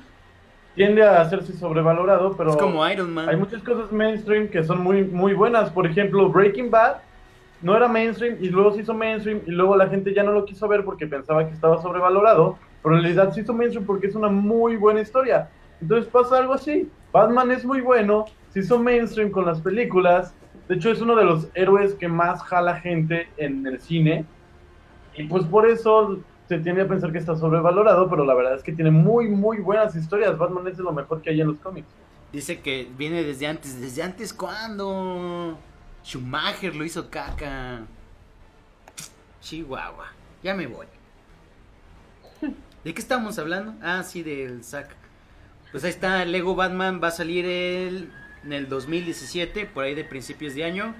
tiende a hacerse sobrevalorado, pero Es como Iron Man. hay muchas cosas mainstream que son muy, muy buenas. Por ejemplo, Breaking Bad no era mainstream y luego se hizo mainstream y luego la gente ya no lo quiso ver porque pensaba que estaba sobrevalorado, pero en realidad se hizo mainstream porque es una muy buena historia. Entonces pasa algo así. Batman es muy bueno, se hizo mainstream con las películas. De hecho, es uno de los héroes que más jala gente en el cine. Y pues por eso se tiende a pensar que está sobrevalorado, pero la verdad es que tiene muy, muy buenas historias. Batman es de lo mejor que hay en los cómics. Dice que viene desde antes. ¿Desde antes cuándo? Schumacher lo hizo caca. Chihuahua. Ya me voy. ¿De qué estamos hablando? Ah, sí, del sac. Pues ahí está, Lego Batman va a salir el- en el 2017, por ahí de principios de año.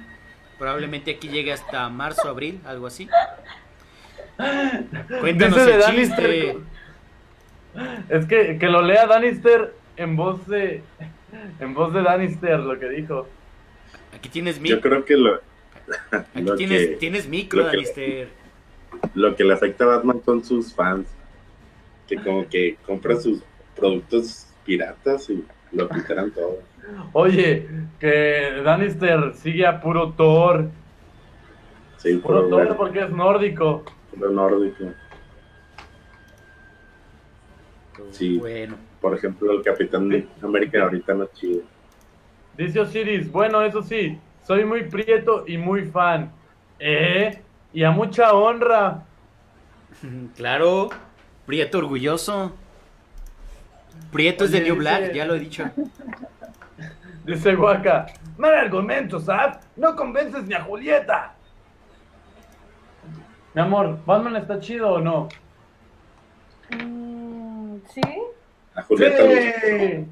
Probablemente aquí llegue hasta marzo, abril, algo así. Cuéntanos Dice de el Danister- chiste. Es que, que lo lea Danister en voz de en voz de Danister lo que dijo. Aquí tienes Yo micro. creo que lo, Aquí lo tienes, que- tienes micro, lo que- Danister. lo que le afecta a Batman son sus fans. Que como que compran sus productos piratas y lo quitarán todo. Oye, que Danister sigue a puro Thor. Sí, Puro puro, Thor bueno, porque es nórdico. Puro nórdico. Sí. Bueno. Por ejemplo, el Capitán América ahorita no es chido. Dice Osiris, bueno, eso sí, soy muy prieto y muy fan. ¿Eh? Y a mucha honra. Claro, Prieto orgulloso. Prieto es de New dice- Black, ya lo he dicho. Dice Waka, mal argumento, ¿sabes? No convences ni a Julieta. Mi amor, ¿Batman está chido o no? Mm, ¿Sí? A Julieta ¡Sí!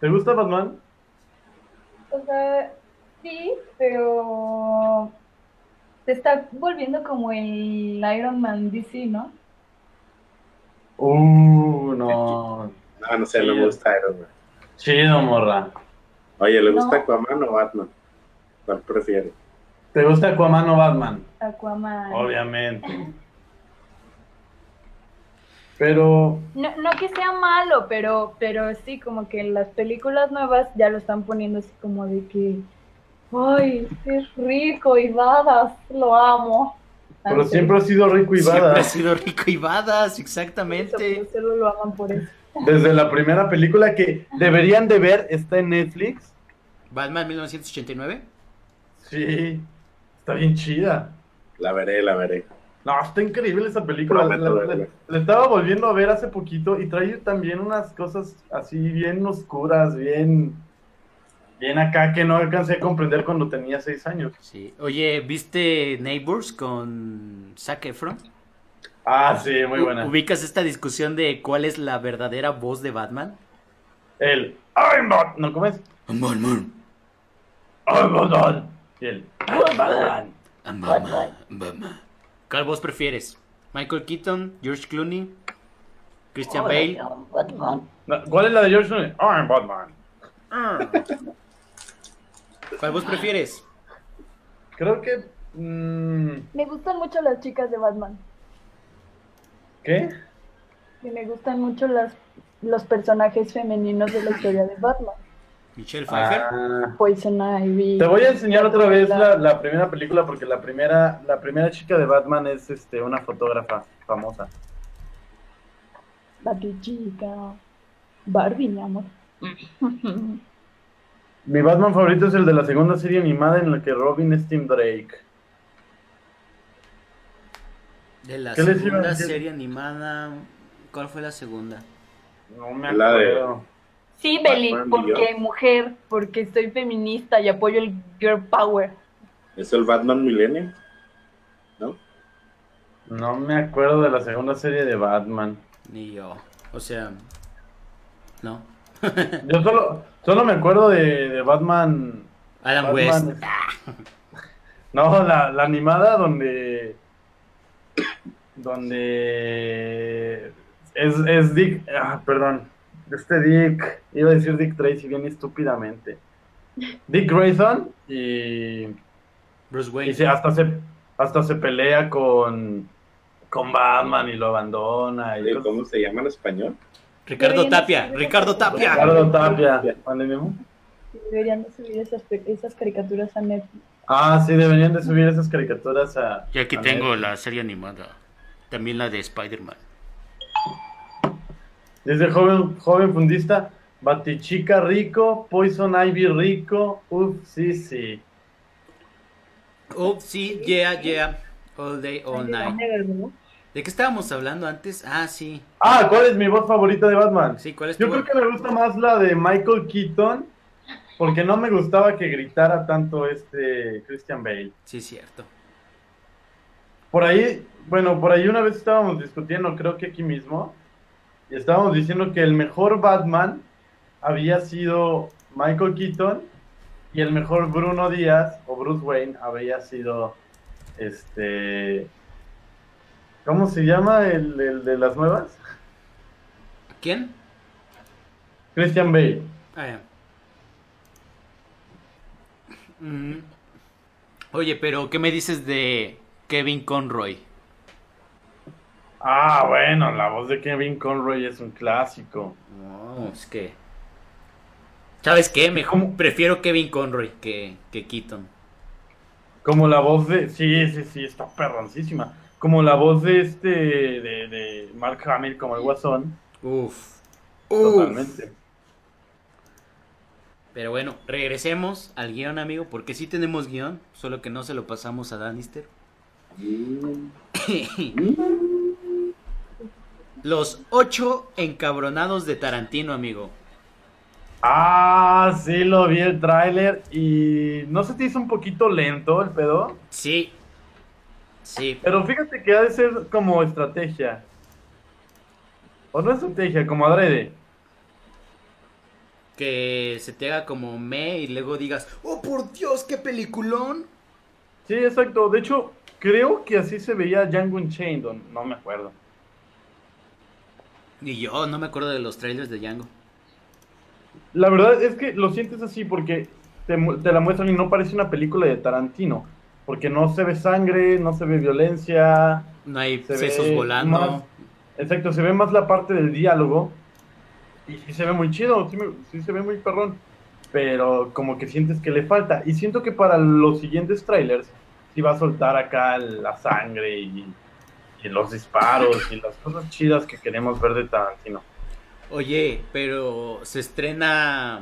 ¿Te gusta Batman? O sea, sí, pero se está volviendo como el Iron Man DC, ¿no? Uh, no. No, no sé, no me gusta Iron Man. Chido, morra. Oye, ¿le gusta No. Aquaman o Batman? ¿Cuál prefiere? ¿Te gusta Aquaman o Batman? Aquaman. Obviamente. Pero No, no que sea malo, pero, pero sí, como que en las películas nuevas ya lo están poniendo así como de que, ay, es rico y badass, lo amo. Pero siempre ha sido rico y Siempre ha sido rico y badass, Eso, exactamente. pero solo lo aman por eso. Desde la primera película que deberían de ver está en Netflix. Batman 1989. Sí, está bien chida. La veré, la veré. No, está increíble esa película. La, la- verla. la estaba volviendo a ver hace poquito y trae también unas cosas así bien oscuras, bien, bien acá que no alcancé a comprender cuando tenía seis años. Sí. Oye, ¿viste Neighbors con Zac Efron? Ah, sí, muy buena. ¿Ubicas esta discusión de cuál es la verdadera voz de Batman? El I'm Bat- ¿No cómo es? Batman. I'm Batman. Y él, I'm Batman. ¿Cuál vos prefieres? ¿Michael Keaton, George Clooney, Christian Bale? No, ¿Cuál es la de George Clooney? I'm Batman. ¿Cuál vos prefieres? Creo que... mm, Me gustan mucho las chicas de Batman. ¿Qué? Y me gustan mucho las, los personajes femeninos de la historia de Batman. Michelle Pfeiffer. Ah, Poison Ivy. te voy a enseñar otra vez la, la primera película porque la primera, la primera chica de Batman es este, una fotógrafa famosa. Batichica. Barbie, mi amor. Mi Batman favorito es el de la segunda serie animada en la que Robin es Tim Drake. De la ¿Qué les iba a segunda serie animada. ¿Cuál fue la segunda? No me La de- acuerdo. Sí, Beli, porque mujer, porque soy feminista y apoyo el girl power. ¿Es el Batman Millennium? ¿No? No me acuerdo de la segunda serie de Batman. Ni yo. O sea. No. Yo solo, solo me acuerdo de, de Batman. Adam Batman West. es- No, la, la animada donde. Donde. Es, es Dick. Ah, perdón. Este Dick. Iba a decir Dick Tracy bien estúpidamente. Dick Grayson y. Bruce Y Wayne. se- hasta se hasta se pelea con. Con Batman y lo abandona. Y cosas- ¿Cómo se llama en español? Ricardo Tapia. Ricardo Tapia. Ricardo Tapia. ¿Mande, Memo? Deberían de subir esas, esas caricaturas a Netflix. Ah, sí, deberían de subir esas caricaturas a. Y aquí a tengo Netflix. la serie animada. También la de Spider-Man. Desde joven, joven fundista, Batichica rico, Poison Ivy rico, uff, sí, sí. Oh, sí, yeah, yeah. All day, all night. ¿De qué estábamos hablando antes? Ah, sí. Ah, ¿cuál es mi voz favorita de Batman? Sí, ¿cuál es Yo tu- creo que me gusta más la de Michael Keaton, porque no me gustaba que gritara tanto este Christian Bale. Sí, cierto. Por ahí, bueno, por ahí una vez estábamos discutiendo, creo que aquí mismo, y estábamos diciendo que el mejor Batman había sido Michael Keaton y el mejor Bruno Díaz o Bruce Wayne había sido este ¿cómo se llama el, el de las nuevas? ¿Quién? Christian Bale. Ah, ya. Mm. Oye, pero ¿qué me dices de Kevin Conroy? Ah, bueno, la voz de Kevin Conroy es un clásico. No, es que. ¿Sabes qué? Mejor prefiero Kevin Conroy que, que Keaton. Como la voz de. Sí, sí, sí, está perroncísima. Como la voz de este. de, de Mark Hamill como el guasón. Uf. Totalmente. Pero bueno, regresemos al guion, amigo, porque sí tenemos guion, solo que no se lo pasamos a Danister. Los ocho encabronados de Tarantino, amigo. Ah, sí, lo vi el tráiler. Y. ¿No se te hizo un poquito lento el pedo? Sí. Sí. Pero fíjate que ha de ser como estrategia. O no estrategia, como adrede. Que se te haga como me y luego digas, oh por Dios, qué peliculón. Sí, exacto. De hecho, creo que así se veía Django Unchained. No me acuerdo. Y yo no me acuerdo de los trailers de Django. La verdad es que lo sientes así porque te, te la muestran y no parece una película de Tarantino. Porque no se ve sangre, no se ve violencia. No hay Se sesos volando. más- exacto, se ve más la parte del diálogo. Y sí se ve muy chido, sí, me- sí se ve muy perrón. Pero como que sientes que le falta. Y siento que para los siguientes trailers sí va a soltar acá la sangre y, y los disparos y las cosas chidas que queremos ver de Tarantino. Oye, pero se estrena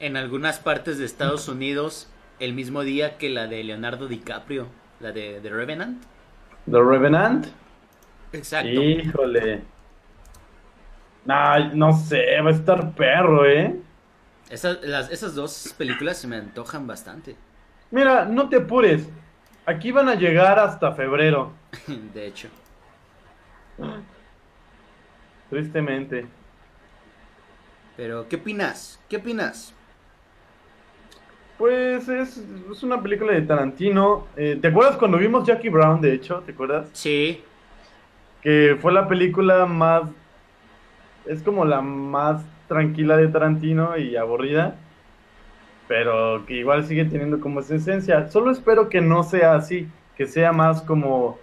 en algunas partes de Estados Unidos el mismo día que la de Leonardo DiCaprio, la de The Revenant. The Revenant. Exacto. Híjole. Nah, no sé, va a estar perro, ¿eh? Esas, las- esas dos películas se me antojan bastante. Mira, no te apures. Aquí van a llegar hasta febrero, De hecho. tristemente. Pero, ¿qué opinas? ¿Qué opinas? Pues es, es una película de Tarantino. Eh, ¿Te acuerdas cuando vimos Jackie Brown, de hecho? ¿Te acuerdas? Sí, Que fue la película más... Es como la más tranquila de Tarantino y aburrida. Pero que igual sigue teniendo como esa esencia. Solo espero que no sea así. Que sea más como...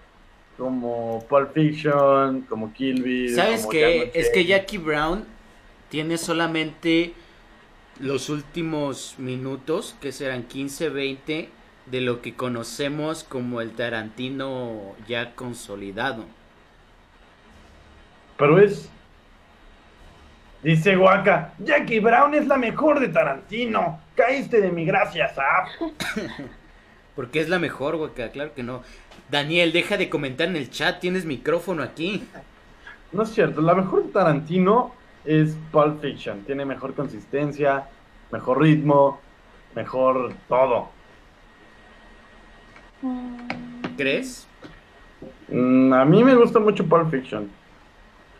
Como Pulp Fiction, como Kill Bill. ¿Sabes qué? Es que. Jackie Brown tiene solamente los últimos minutos, que serán 15, 20, de lo que conocemos como el Tarantino ya consolidado. Pero es. Dice Waka, Jackie Brown es la mejor de Tarantino. Caíste de mi gracia, Zap. Porque es la mejor, Waka, claro que no. Daniel, deja de comentar en el chat, tienes micrófono aquí. No es cierto, la mejor de Tarantino es Pulp Fiction. Tiene mejor consistencia, mejor ritmo, mejor todo. ¿Crees? Mm, a mí me gusta mucho Pulp Fiction.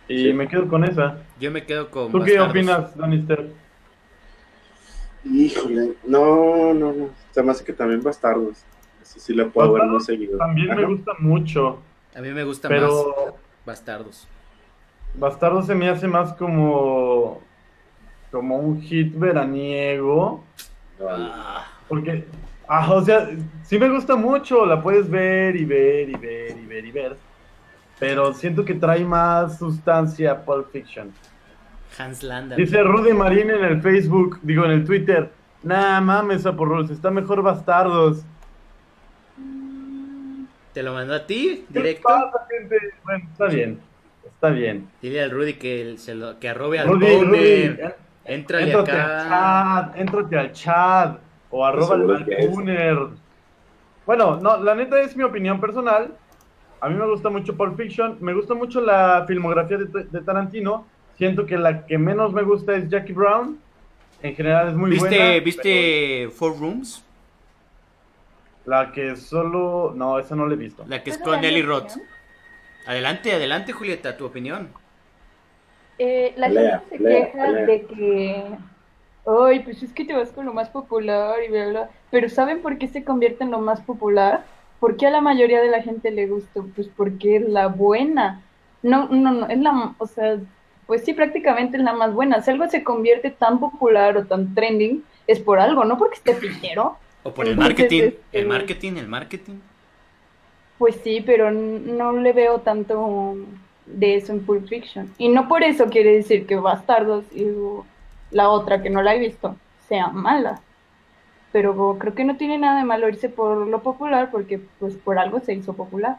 Y Sí. me quedo con esa. Yo me quedo con. ¿Tú qué opinas, Danister? Híjole, no, no, no. Se me hace que también Bastardos. Eso sí lo puedo ver muy seguido. También me gusta mucho, A mí me gusta más pero Bastardos. Bastardo se me hace más como como un hit veraniego. Ah, Porque, ah, o sea, sí me gusta mucho, la puedes ver y ver y ver y ver y ver. Pero siento que trae más sustancia Pulp Fiction. Hans Landa. Dice Rudy Marín en el Facebook, digo en el Twitter. Nah, mames, Aporros, está mejor Bastardos. ¿Te lo mandó a ti? ¿Qué Directo. pasa, gente? Bueno, está bien, está bien. Dile al Rudy que, el- se lo, que arrobe al Rudy, Rudy, Boner. eh, acá. al chat, éntrate al chat o arroba al. Tuner. Bueno, no, la neta es mi opinión personal. A mí me gusta mucho Pulp Fiction, me gusta mucho la filmografía de, de Tarantino. Siento que la que menos me gusta es Jackie Brown. En general es muy ¿Viste, buena. ¿viste Four Rooms? La que solo... No, esa no la he visto. La que es ¿Esa con vi, Roth. Adelante, adelante, Julieta, tu opinión. Eh, la Lea, gente se lea, queja lea. de que, ay, pues es que te vas con lo más popular y bla, bla. Pero ¿saben por qué se convierte en lo más popular? ¿Por qué a la mayoría de la gente le gusta? Pues porque es la buena. No, no, no, es la, o sea, pues sí, prácticamente es la más buena. Si algo se convierte tan popular o tan trending, es por algo, no porque esté pitero. O por el Entonces, marketing. este- El marketing, el marketing. Pues sí, pero no le veo tanto de eso en Pulp Fiction. Y no por eso quiere decir que Bastardos y la otra que no la he visto sea mala. Pero creo que no tiene nada de malo irse por lo popular porque pues por algo se hizo popular.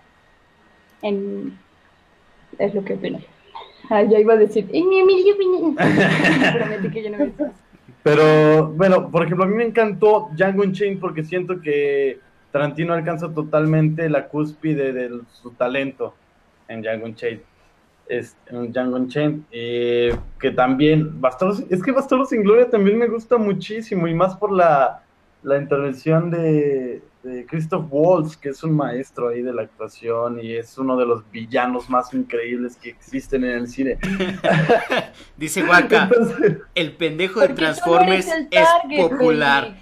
En... Es lo que opino. Ah, ya iba a decir, en mi opinión. Prometí que yo no visto. Pero, bueno, por ejemplo, a mí me encantó Django Unchained porque siento que Tarantino alcanza totalmente la cúspide de su talento en Django Unchained. Es, en Django Unchained. eh, que también, Bastardos, es que Bastardos sin Gloria también me gusta muchísimo y más por la, la intervención de, de Christoph Waltz, que es un maestro ahí de la actuación y es uno de los villanos más increíbles que existen en el cine. Dice Waka, Entonces, el pendejo de Transformers es popular.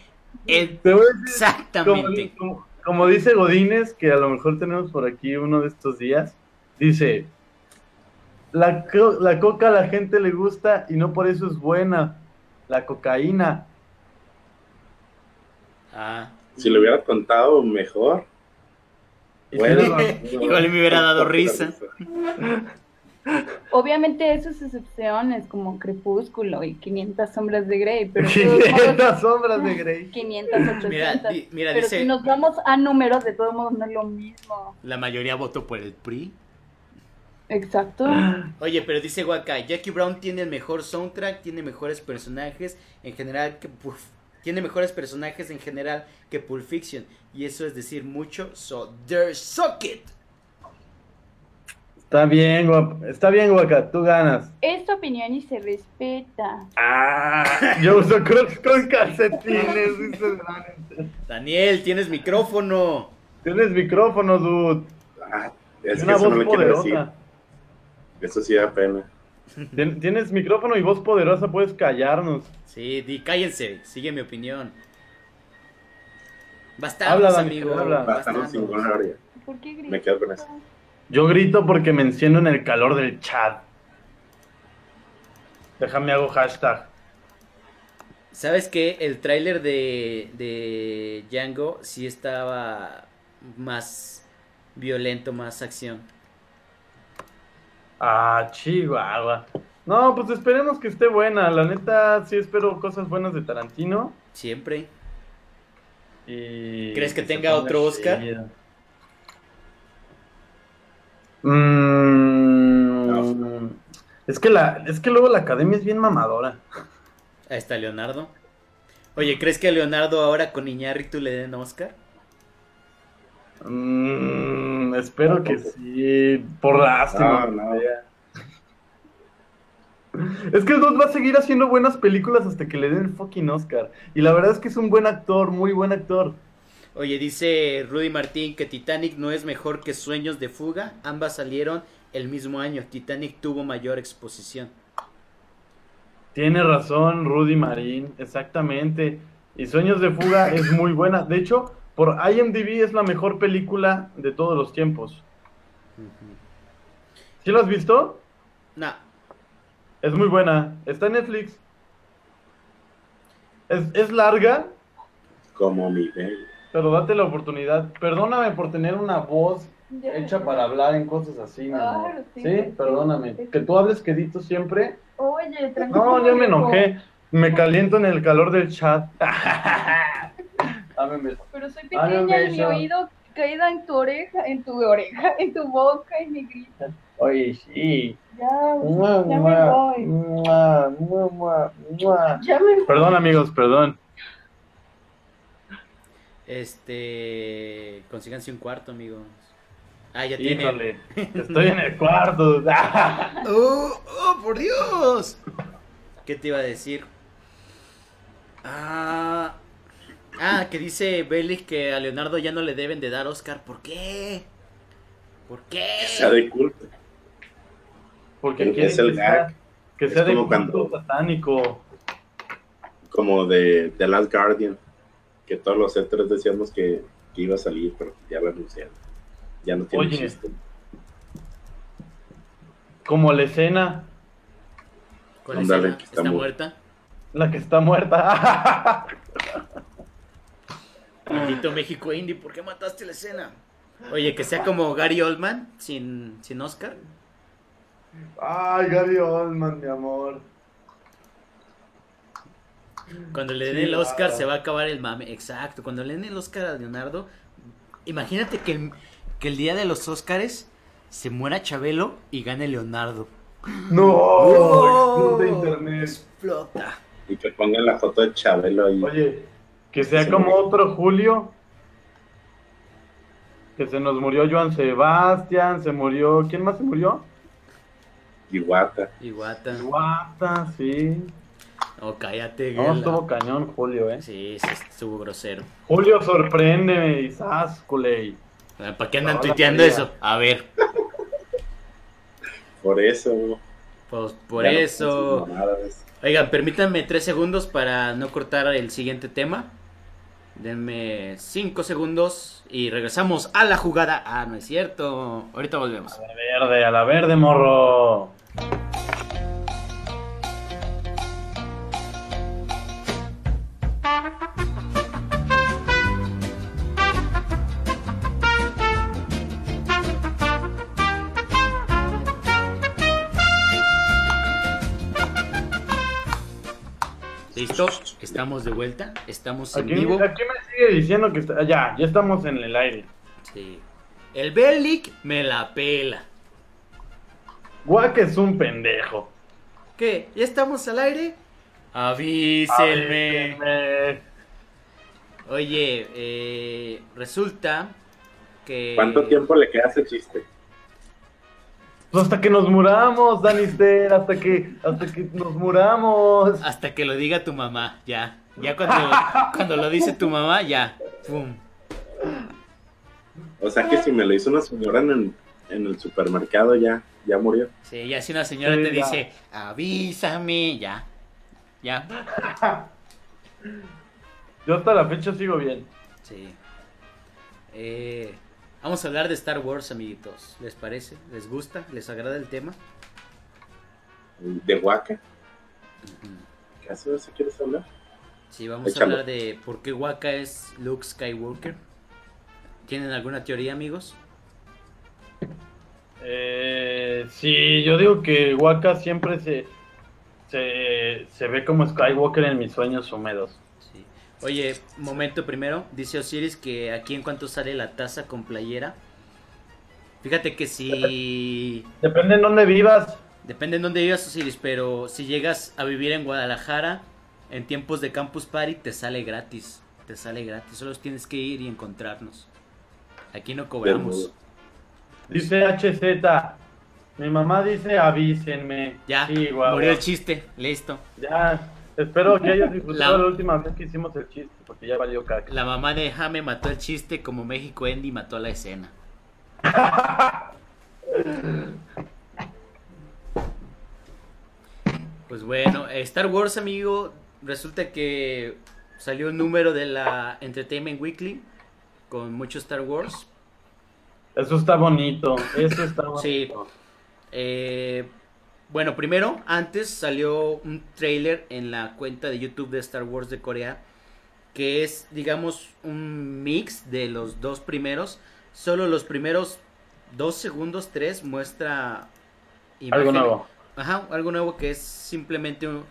El- decir- Exactamente. Como, como- como dice Godínez, que a lo mejor tenemos por aquí uno de estos días, dice, la, co- la coca a la gente le gusta y no por eso es buena, la cocaína. Ah, Si lo hubiera contado mejor. Bueno, Igual me hubiera dado risa. Obviamente esas excepciones como Crepúsculo y 500 sombras de Grey, pero de todos modos, 500 sombras de Grey. 500, 800. Mira, di- mira, pero dice- si nos vamos a números, de todos modos no es lo mismo. la mayoría votó por el PRI. Exacto. Oye, pero dice Waka, Jackie Brown tiene el mejor soundtrack, tiene mejores personajes en general que tiene mejores personajes en general que Pulp Fiction y eso es decir mucho. So there suck it. Está bien, guap- está bien, Guaca, tú ganas. Es tu opinión y se respeta. Ah, yo uso crocs con calcetines, dice Daniel. Daniel, tienes micrófono. Tienes micrófono, dude. Ah, es que Una voz no poderosa. Eso sí da pena. Tien- Tienes micrófono y voz poderosa, puedes callarnos. Sí, di cállense, sigue mi opinión. Bastardos, Habla, amigo. habla. Bastardos sin gloria. ¿Por qué gritas? Me quedo con eso. Yo grito porque me enciendo en el calor del chat. Déjame hago hashtag. ¿Sabes qué? El tráiler de, de Django sí estaba más violento, más acción. Ah, chihuahua. No, pues esperemos que esté buena. La neta, sí espero cosas buenas de Tarantino. Siempre. Y ¿Crees que tenga otro Oscar? Mm, es que la, es que luego la academia es bien mamadora. Ahí está Leonardo. Oye, ¿crees que a Leonardo ahora con Iñárritu le den Oscar? Mm, espero que sí. Por lástima. No, no. Es que el dos va a seguir haciendo buenas películas hasta que le den el fucking Oscar. Y la verdad es que es un buen actor, muy buen actor. Oye, dice Rudy Martín que Titanic no es mejor que Sueños de Fuga. Ambas salieron el mismo año. Titanic tuvo mayor exposición. Tiene razón Rudy Marín, exactamente. Y Sueños de Fuga es muy buena. De hecho, por IMDb es la mejor película de todos los tiempos. ¿Sí lo has visto? No, Es muy buena. Está en Netflix. Es, es larga, Como mi baby. pero date la oportunidad. Perdóname por tener una voz hecha para hablar en cosas así, mi Claro, amor. sí, Sí, sí. perdóname. Que tú hables quedito siempre. Oye, tranquilo. No, ya me enojé. Me caliento en el calor del chat. Dame un beso. Pero soy pequeña y mi oído queda en tu oreja, en tu oreja, en tu boca y me grita. Oye, sí. Ya, Mua, ya me voy. mua, mua, mua, mua. Ya me voy. Perdón, amigos, perdón. este. Consíganse un cuarto, amigos. Ah, ya tiene. Híjole, estoy en el cuarto. ¡Oh, oh, por Dios! ¿Qué te iba a decir? Ah, ah que dice Bellic que a Leonardo ya no le deben de dar Oscar. ¿Por qué? ¿Por qué? Sea de culto. Porque Es el que sea, gag. que Es sea de como culto cuando- satánico. Como de The Last Guardian. Que todos los E3 decíamos que, que iba a salir, pero ya lo anunciaron. Ya no tiene Oye. chiste. Como la escena, ¿Cuál es Ándale, ella? que ¿Está, está mu- muerta? la que está muerta. Maldito México Indie, ¿por qué mataste la escena? Oye, que sea como Gary Oldman sin, sin Oscar. Ay, Gary Oldman, mi amor. Cuando le den Sí, el Oscar claro. se va a acabar el mame. Exacto, cuando le den el Oscar a Leonardo, imagínate que el, que el día de los Oscars se muera Chabelo y gane Leonardo. No, ¡Oh! explota internet. Explota. Y que pongan la foto de Chabelo ahí. Oye, que sea Se como murió. otro Julio. Que se nos murió Joan Sebastián, se murió. ¿Quién más se murió? Iguata. Iguata. Guata, sí. Oh, cállate, No, estuvo cañón Julio, eh. Sí, sí, estuvo grosero. Julio, sorpréndeme, Isas, culey. ¿Para qué andan No, tuiteando eso? A ver, Por eso. pues por ya no eso. mamadas. Oigan, permítanme tres segundos para no cortar el siguiente tema. Denme cinco segundos y regresamos a la jugada. Ah, no es cierto. Ahorita volvemos. A la verde, a la verde, morro. Estamos de vuelta. Estamos en Aquí, vivo. aquí me sigue diciendo que está, ya, ya estamos en el aire. Sí. El Bellic me la pela. Guac es un pendejo. ¿Qué? ¿Ya estamos al aire? Avísenme. Avísenme. Oye, eh, resulta que... ¿Cuánto tiempo le queda ese chiste? Pues hasta que nos muramos, Danister, hasta que, hasta que nos muramos. Hasta que lo diga tu mamá, ya. Ya cuando, cuando lo dice tu mamá, ya. Pum. O sea que si me lo hizo una señora en el, en el supermercado ya, ya murió. Sí, ya si una señora Sí, te ya. dice, avísame, ya. Ya. Yo hasta la fecha sigo bien. Sí. Eh, vamos a hablar de Star Wars, amiguitos. ¿Les parece? ¿Les gusta? ¿Les agrada el tema? De Waka. ¿Qué hace eso quieres hablar? Sí, vamos a hablar de por qué Waka es Luke Skywalker. ¿Tienen alguna teoría, amigos? Eh, sí, yo digo que Waka siempre se, se, se ve como Skywalker en mis sueños húmedos. Oye, momento primero. Dice Osiris que aquí en cuanto sale la taza con playera. Fíjate que si... Depende en dónde vivas. Depende en dónde vivas, Osiris, pero si llegas a vivir en Guadalajara, en tiempos de Campus Party, te sale gratis. Te sale gratis. Solo tienes que ir y encontrarnos. Aquí no cobramos. Dice HZ. Mi mamá dice avísenme. Ya, Sí, guau, murió el chiste. Listo. Ya. Espero que hayas disfrutado La- la... última vez que hicimos el chiste, porque ya valió caca. La mamá de Jame mató el chiste como México Endy mató la escena. Pues bueno, Star Wars, amigo, resulta que salió un número de la Entertainment Weekly con mucho Star Wars. Eso está bonito. Eso está bonito. Sí. Eh, bueno, primero, antes salió un trailer en la cuenta de YouTube de Star Wars de Corea, que es, digamos, un mix de los dos primeros. Solo los primeros dos segundos, tres, muestra... Algo nuevo. Ajá, algo nuevo que es simplemente un,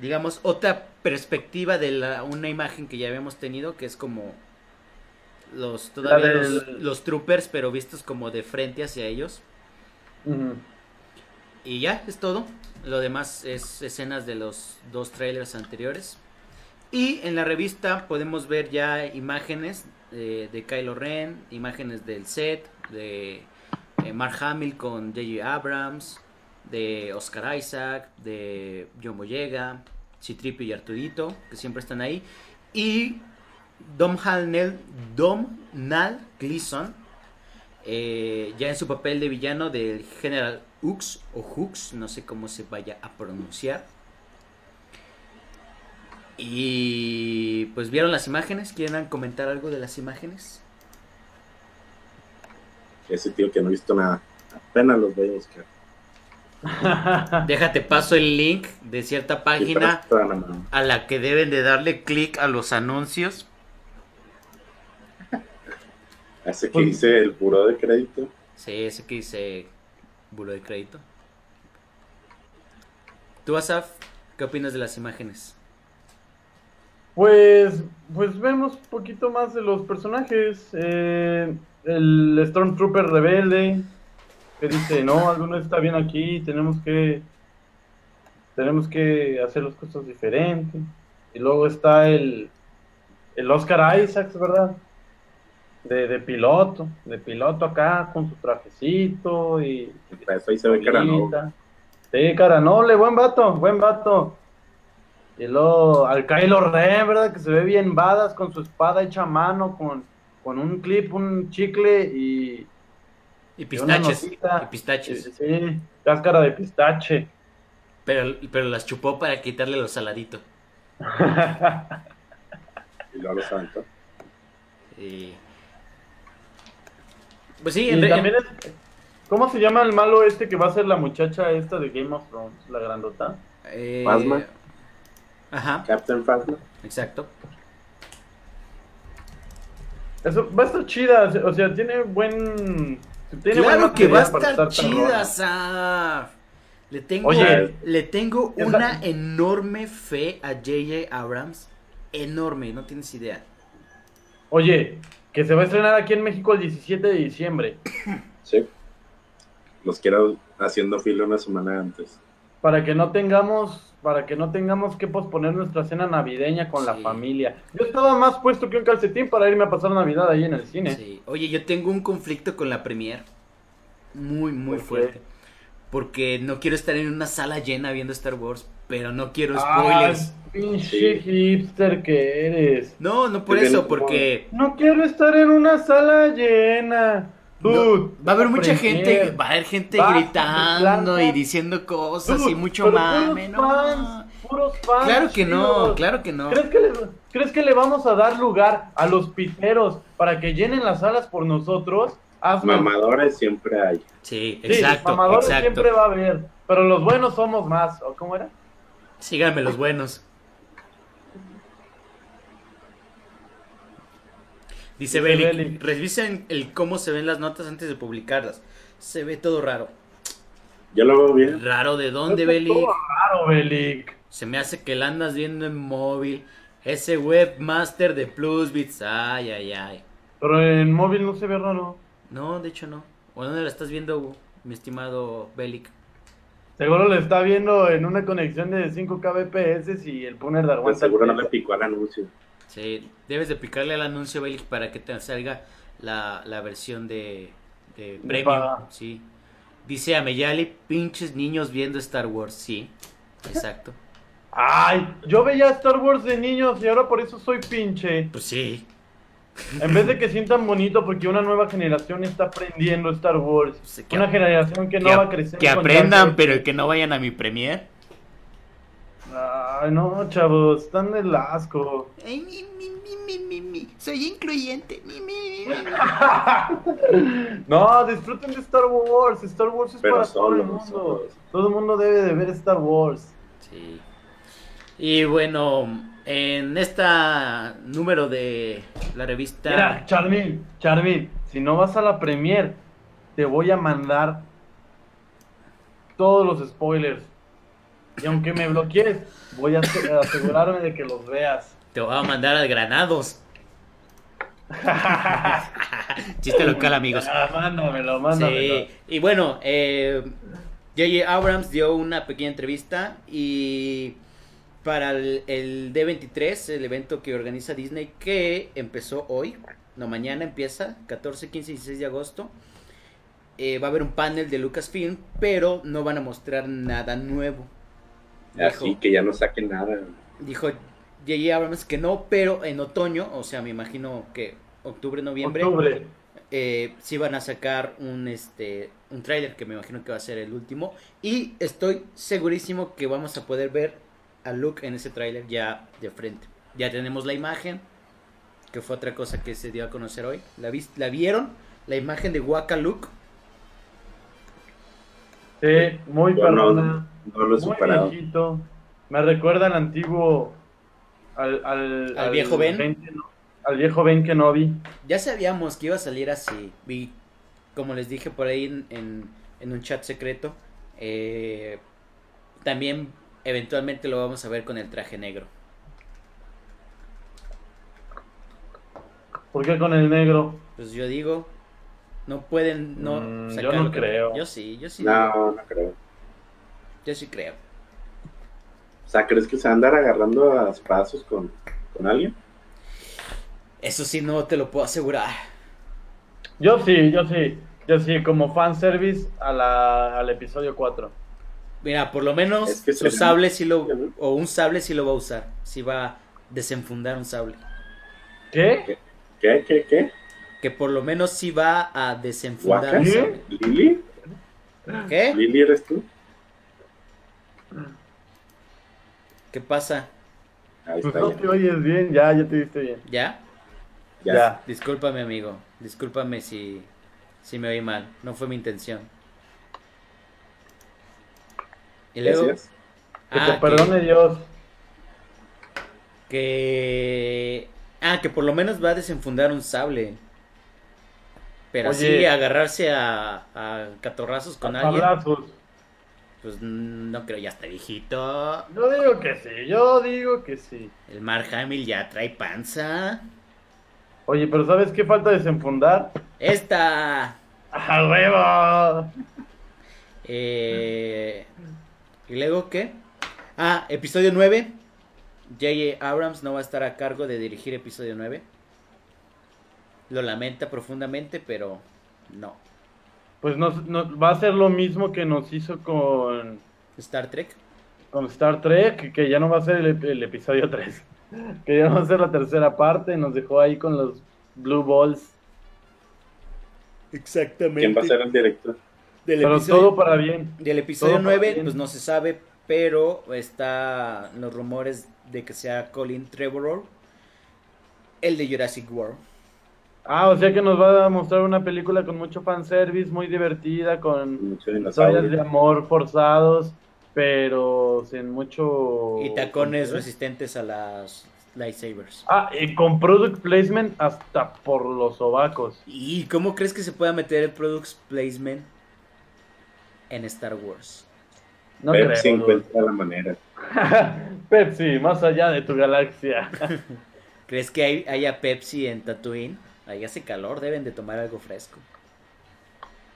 digamos, otra perspectiva de la, una imagen que ya habíamos tenido, que es como los todavía los, troopers, pero vistos como de frente hacia ellos. Y ya, es todo. Lo demás es escenas de los dos trailers anteriores. Y en la revista podemos ver ya imágenes eh, de Kylo Ren, imágenes del set, de eh, Mark Hamill con J.J. Abrams, de Oscar Isaac, de John Boyega, Citripio y Arturito, que siempre están ahí. Y Dom Halnell, Dom Nal Gleason, eh, ya en su papel de villano del General Hux o Hux, no sé cómo se vaya a pronunciar. Y pues vieron las imágenes, ¿quieren comentar algo de las imágenes? Ese tío que no ha visto nada. Apenas los voy a buscar. Déjate paso el link de cierta página a la que deben de darle clic a los anuncios. Ese que Pues- dice el buró de crédito. Sí, ese que dice buro de crédito. Tú, Asaf, ¿qué opinas de las imágenes? Pues, pues vemos un poquito más de los personajes. Eh, el Stormtrooper rebelde que dice, no, algo no está bien aquí, tenemos que, tenemos que hacer las cosas diferentes. Y luego está el, el Oscar Isaacs, ¿verdad? De, de piloto, de piloto acá con su trajecito y eso ahí se ve cara no. Bolita. Sí, cara noble, buen vato, buen vato. Y luego al Kylo Ren, ¿verdad? Que se ve bien badass con su espada hecha a mano, con, con un clip, un chicle y, Y y pistaches. notita. Y pistaches. Sí, cáscara de pistache. Pero, pero las chupó para quitarle lo saladito. Y luego los aventó. Y... Pues sí, en también es- ¿Cómo se llama el malo este que va a ser la muchacha esta de Game of Thrones, la grandota? eh, Phasma. Ajá, Captain Phasma. exacto. Eso va a estar chida, o sea, tiene buen... Tiene claro que va a estar chida, Saf. Le tengo, Oye. le tengo una enorme fe a JJ Abrams. Enorme, no tienes idea. Oye, que se va a estrenar aquí en México el 17 de diciembre. Sí. Los quiero haciendo fila una semana antes. Para que no tengamos, para que no tengamos que posponer nuestra cena navideña con la familia. Yo estaba más puesto que un calcetín para irme a pasar Navidad ahí en el cine. Sí. Oye, yo tengo un conflicto con la premier. Muy, muy ¿Por qué? Porque no quiero estar en una sala llena viendo Star Wars, pero no quiero Ah, spoilers. pinche hipster que eres. No, no por bien, eso, porque No quiero estar en una sala llena. no, Dude, va a haber mucha gente, va a haber gente Va, gritando y diciendo cosas Dude, y mucho mame, puros no. fans, puros fans. Claro que no, claro que no. ¿Crees que, le, ¿Crees que le vamos a dar lugar a los piteros para que llenen las salas por nosotros? Mamadores siempre hay. Sí, Sí, exacto, mamadores exacto. siempre va a haber, pero los buenos somos más. ¿O cómo era? Síganme los buenos. Dice Dice Bellic. revisen el cómo se ven las notas antes de publicarlas. Se ve todo raro. Yo lo veo bien. ¿Raro de dónde, Bellic? todo raro, Belic. Se me hace que la andas viendo en móvil. Ese webmaster de Plusbits. Ay, ay, ay. Pero en móvil no se ve raro. No, de hecho no. ¿O dónde la estás viendo, mi estimado Bellic? Seguro lo está viendo en una conexión de 5 kbps y el puner de Pues aguanta. seguro no le picó al anuncio. Sí, debes de picarle al anuncio, Bellic, para que te salga la, la versión de, de premium. Sí. Dice Ameyali, pinches niños viendo Star Wars. Sí, exacto. Ay, yo veía Star Wars de niños y ahora por eso soy pinche. Pues sí. En vez de que sientan bonito porque una nueva generación está aprendiendo Star Wars. Pues, que- una generación que no va a crecer. que aprendan, pero que no vayan a mi premier. Ay, no, chavos, están del asco. Ay, mi, mi, mi, mi, mi, mi. Soy incluyente. Mi, mi, mi, mi. No, disfruten de Star Wars. Star Wars es Pero para todo el mundo. solos. Todo el mundo debe de ver Star Wars. Sí. Y bueno, en esta número de la revista. Mira, Charmin, Charmin, si no vas a la premier, te voy a mandar todos los spoilers. Y aunque me bloquees, voy a ase- a asegurarme de que los veas. Te voy a mandar a Granados. Chiste local, amigos. Ah, mándamelo, mándamelo. Sí. Y bueno, eh, J.J. Abrams dio una pequeña entrevista y para el, el D23, el evento que organiza Disney, que empezó hoy, no mañana empieza, 14, 15 y 16 de agosto. eh, va a haber un panel de Lucasfilm, pero no van a mostrar nada nuevo. Así Dijo- que ya no saquen nada. Dijo J.J. Abrams que no, pero en otoño, o sea, me imagino que octubre, noviembre, Octubre. eh, sí van a sacar un este un tráiler que me imagino que va a ser el último y estoy segurísimo que vamos a poder ver a Luke en ese tráiler ya de frente. Ya tenemos la imagen, que fue otra cosa que se dio a conocer hoy. ¿La, la vieron? La imagen de Waka Luke. Sí, muy Yo no, perrona. no lo he Muy superado. viejito. Me recuerda al antiguo. Al, al, ¿Al viejo Ben? que no- al viejo Ben que no vi. Ya sabíamos que iba a salir así. Vi, como les dije por ahí en, en- en un chat secreto. eh, también eventualmente lo vamos a ver con el traje negro. ¿Por qué con el negro? Pues yo digo, no pueden no Mm, yo no creo. Yo sí, yo sí. No, no creo. Yo sí creo. O sea, ¿crees que se va a andar agarrando a pasos con, con alguien? Eso sí no te lo puedo asegurar. Yo sí, yo sí. Yo sí, como fanservice a la, al episodio 4. Mira, por lo menos Es que su sería- sable sí lo o un sable sí lo va a usar. Sí va a desenfundar un sable. ¿Qué? ¿Qué? ¿Qué? ¿Qué? Que por lo menos sí va a desenfundar un ¿Qué? sable. ¿Lili? ¿Qué? ¿Lili eres tú? ¿Qué pasa? Ahí Pues no ya. te oyes bien, ya, ya te viste bien. ¿Ya? Ya. Ya. Discúlpame, amigo. Discúlpame si, si me oí mal. No fue mi intención. Y luego. Gracias. Que Ah, te perdone Dios. que. Ah, que por lo menos va a desenfundar un sable. Pero Oye. así agarrarse a, a catorrazos con A alguien. tablazos. Pues no creo, ya está viejito. Yo digo que sí, yo digo que sí. El Mark Hamill ya trae panza. Oye, pero ¿sabes qué falta desenfundar? Esta. ¡A huevo! Eh, ¿Y luego qué? Ah, episodio 9. J.J. Abrams no va a estar a cargo de dirigir episodio 9. Lo lamenta profundamente, pero no. Pues nos, nos- va a ser lo mismo que nos hizo con, Star Trek. con Star Trek, que ya no va a ser el, el episodio 3. Que ya no va a ser la tercera parte. Nos dejó ahí con los Blue Balls. Exactamente. ¿Quién va a ser el director? Del Pero episodio, todo para bien. del episodio todo para 9, bien. pues no se sabe, pero está los rumores de que sea Colin Trevorrow, el de Jurassic World. Ah, o sea que nos va a mostrar una película con mucho fanservice, muy divertida, con Mucho historias de amor forzados, pero sin mucho... Y tacones resistentes a las lightsabers. Ah, y con product placement hasta por los sobacos. ¿Y cómo crees que se pueda meter el product placement en Star Wars? No Pepsi encuentra la manera. Pepsi, más allá de tu galaxia. ¿Crees que hay, haya Pepsi en Tatooine? Ahí hace calor, deben de tomar algo fresco.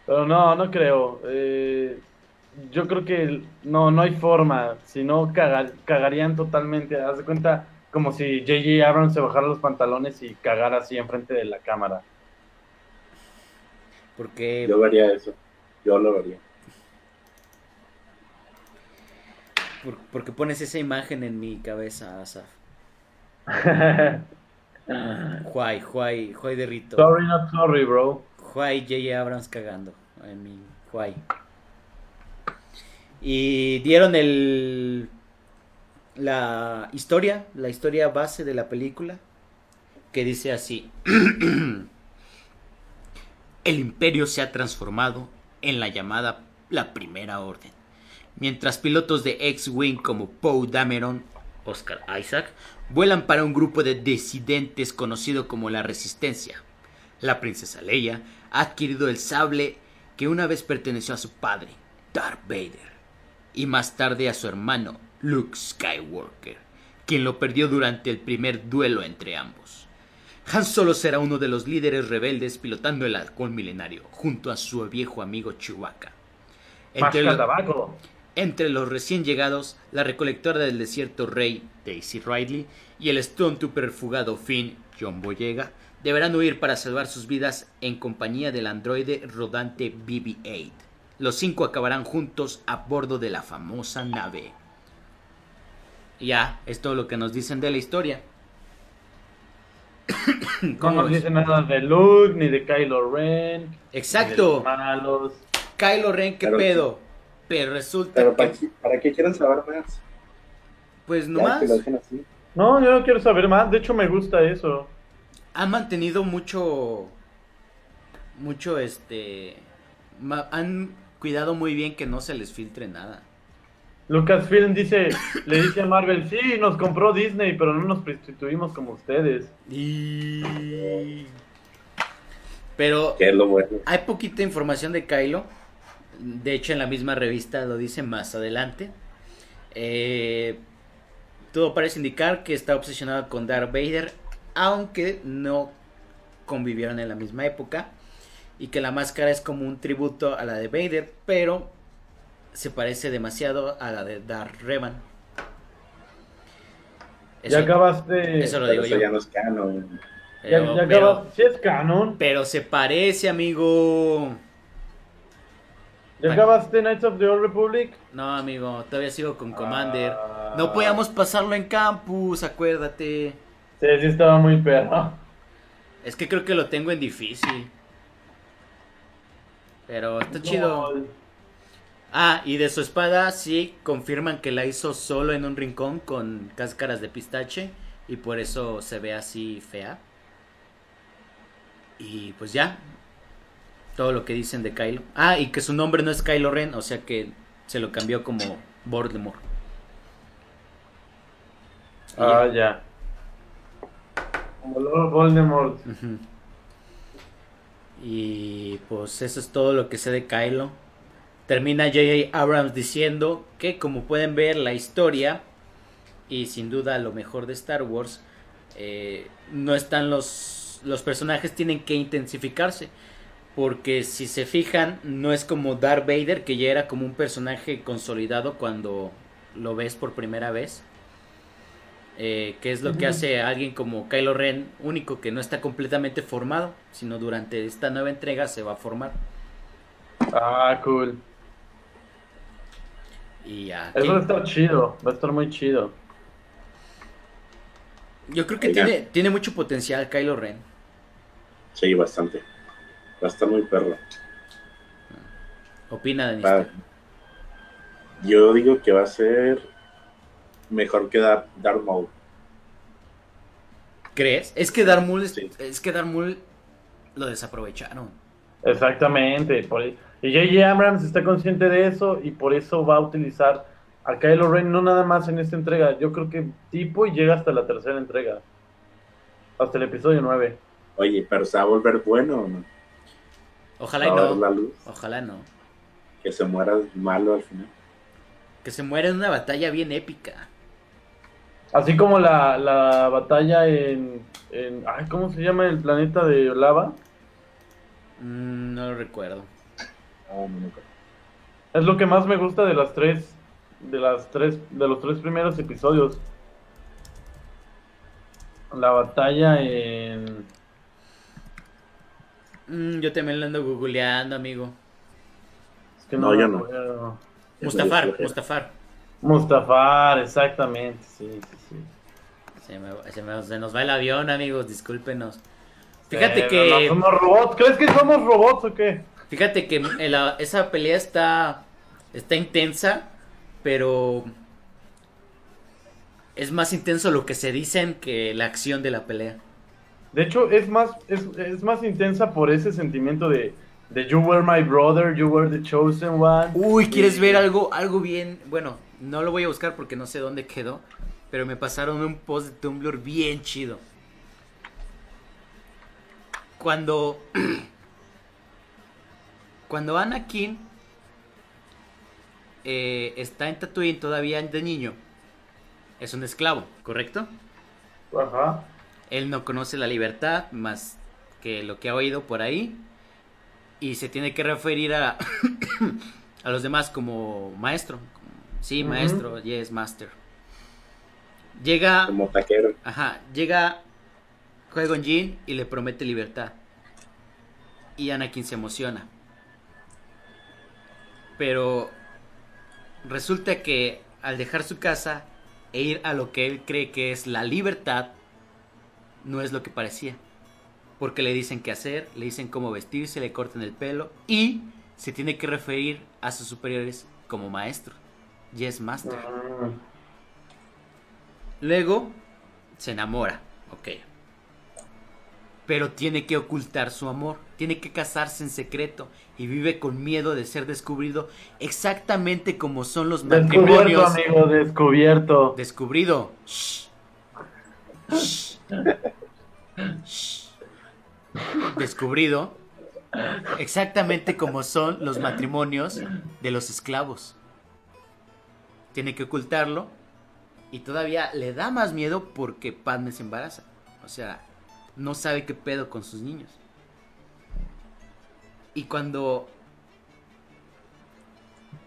Pero no, no creo. Eh, yo creo que no, no hay forma. Si no, caga- cagarían totalmente. Haz de cuenta como si J.J. Abrams se bajara los pantalones y cagara así enfrente de la cámara. Porque Yo haría eso. Yo lo haría. Por- porque pones esa imagen en mi cabeza, Asaf. Juay, Juay, Juay de Rito. sorry, not sorry, bro. Juay J.J. Abrams cagando. En mi Juay. Y dieron el. La historia, la historia base de la película. Que dice así: El imperio se ha transformado en la llamada la Primera Orden. Mientras pilotos de X-Wing como Poe Dameron, Oscar Isaac, vuelan para un grupo de disidentes conocido como la Resistencia. La princesa Leia ha adquirido el sable que una vez perteneció a su padre, Darth Vader, y más tarde a su hermano, Luke Skywalker, quien lo perdió durante el primer duelo entre ambos. Han Solo será uno de los líderes rebeldes pilotando el halcón milenario, junto a su viejo amigo Chewbacca. Entre, Masca lo- tabaco. Entre los recién llegados, la recolectora del desierto Rey, Daisy Ridley, y el Stormtrooper fugado Finn, John Boyega, deberán huir para salvar sus vidas en compañía del androide rodante BB-8. Los cinco acabarán juntos a bordo de la famosa nave. Ya, es todo lo que nos dicen de la historia. No ¿Cómo nos ves? dice nada de Luke, ni de Kylo Ren. ni de Exacto. los malos. Kylo Ren, ¿qué Pero- pedo? Pero resulta Pero ¿para que, qué, ¿para qué quieren saber más? pues Ya nomás, que lo dejen así. No, yo no quiero saber más. De hecho, me gusta eso. han mantenido mucho mucho este ma- han cuidado muy bien que no se les filtre nada Lucasfilm dice, le dice a Marvel, sí, nos compró Disney, pero no nos prostituimos como ustedes. Y- pero Que es lo bueno. hay poquita información de Kylo de hecho en la misma revista lo dice más adelante Eh, todo parece indicar que está obsesionado con Darth Vader aunque no convivieron en la misma época y que la máscara es como un tributo a la de Vader, pero se parece demasiado a la de Darth Revan. Eso- ya acabaste. eso lo digo eso yo. ya no es canon. Ya, Pero, ya pero- acabas- Sí es canon. pero se parece, amigo. ¿Ya acabaste Knights of the Old Republic? No, amigo, todavía sigo con Commander. Ah. No podíamos pasarlo en campus, acuérdate. Sí, sí estaba muy perro. Es que creo que lo tengo en difícil. Pero está chido. Ah, y de su espada sí confirman que la hizo solo en un rincón con cáscaras de pistache y por eso se ve así fea. Y pues ya. Todo lo que dicen de Kylo. Ah, y que su nombre no es Kylo Ren, o sea que se lo cambió como Voldemort. Ah, ya. ya. Como Lord Voldemort. Y pues eso es todo lo que sé de Kylo. Termina J.J. Abrams diciendo que como pueden ver la historia y sin duda lo mejor de Star Wars eh, no están los los personajes tienen que intensificarse porque si se fijan no es como Darth Vader que ya era como un personaje consolidado cuando lo ves por primera vez eh, que es lo que hace a alguien como Kylo Ren, único que no está completamente formado, sino durante esta nueva entrega se va a formar. Ah, cool. Y ya. Eso va a ¿quién- estar chido. Va a estar muy chido. Yo creo que tiene, tiene mucho potencial Kylo Ren. Sí, bastante. Va a estar muy perro. Opina, Danister. Yo digo que va a ser mejor que Dar Darth Maul. ¿Crees? Es que Darth Maul, es, Sí. es que Darth Maul lo desaprovecharon. Exactamente. Por, y J.J. Abrams está consciente de eso y por eso va a utilizar a Kylo Ren no nada más en esta entrega. Yo creo que tipo y llega hasta la tercera entrega. Hasta el episodio 9. Oye, pero se va a volver bueno o no? Ojalá y la no. luz. Ojalá no. Que se muera malo al final. Que se muera en una batalla bien épica. Así como la, la batalla en, en. Ay, ¿Cómo se llama el planeta de lava? Mm, no lo recuerdo. Ah, no. Es lo que más me gusta de las tres. De las tres. De los tres primeros episodios. La batalla en. Mm, yo también lo ando googleando, amigo. Es que No, yo no. Mustafar. Mustafar. Mustafar, exactamente, sí, sí, sí. Se, me- se me- se nos va el avión, amigos, discúlpenos. Fíjate que... no somos robots. ¿Crees que somos robots o qué? Fíjate que la- esa pelea está, está intensa, pero es más intenso lo que se dicen que la acción de la pelea. De hecho, es más, es, es más intensa por ese sentimiento de, de You were my brother, you were the chosen one. Uy, ¿quieres Y- ver algo, algo bien? Bueno, no lo voy a buscar porque no sé dónde quedó, pero me pasaron un post de Tumblr bien chido. Cuando cuando Anakin eh, está en Tatooine todavía de niño, es un esclavo, ¿correcto? Ajá. Él no conoce la libertad más que lo que ha oído por ahí y se tiene que referir a, a los demás como maestro. Sí, maestro, yes, master. Llega, Como taquero. ajá, llega Qui-Gon Jinn y le promete libertad. Y Anakin se emociona. Pero resulta que al dejar su casa e ir a lo que él cree que es la libertad, no es lo que parecía. Porque le dicen qué hacer, le dicen cómo vestirse, le cortan el pelo y se tiene que referir a sus superiores como maestro. Yes, master. Luego se enamora, ok. Pero tiene que ocultar su amor, tiene que casarse en secreto y vive con miedo de ser descubrido exactamente como son los Descubierto, matrimonios. amigo, descubierto. Descubrido. Shh. Descubrido. Exactamente como son los matrimonios de los esclavos. Tiene que ocultarlo. Y todavía le da más miedo porque Padme se embaraza. O sea, no sabe qué pedo con sus niños. Y cuando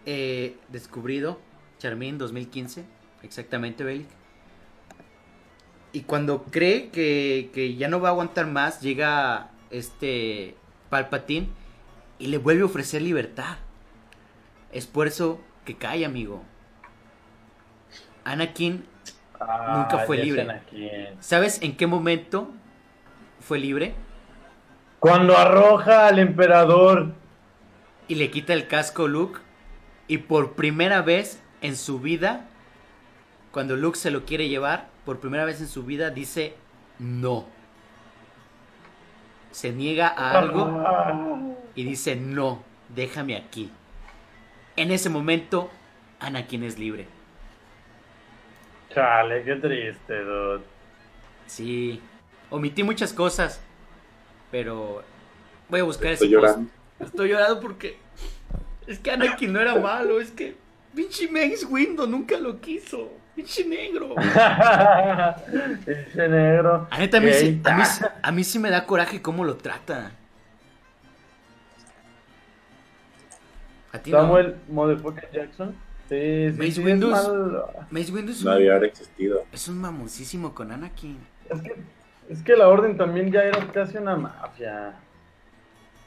eh, descubrido, Charmin 2015, exactamente, Belic. Y cuando cree que, que ya no va a aguantar más, llega este Palpatine y le vuelve a ofrecer libertad. Es por eso que cae, amigo. Anakin, Nunca fue ya sé libre. ¿sabes en qué momento fue libre? Cuando arroja al emperador. Y le quita el casco a Luke. Y por primera vez en su vida, cuando Luke se lo quiere llevar, por primera vez en su vida dice no. Se niega a algo y dice no, déjame aquí. En ese momento, Anakin es libre. Chale, qué triste, dude. Sí, omití muchas cosas, pero voy a buscar Estoy ese post. llorando. Estoy llorando porque es que Anakin no era malo, es que pinche Mace Windu nunca lo quiso. Pinche negro. Ese negro. A, neta, a, mí, sí, a, mí, sí- a mí sí me da coraje cómo lo trata. A ti no. Samuel Motherfucker Jackson. Sí, sí, Mace sí, es- mal- Mace Windu es No haber existido. es un mamoncísimo con Anakin. Es que, es que la orden también ya era casi una mafia.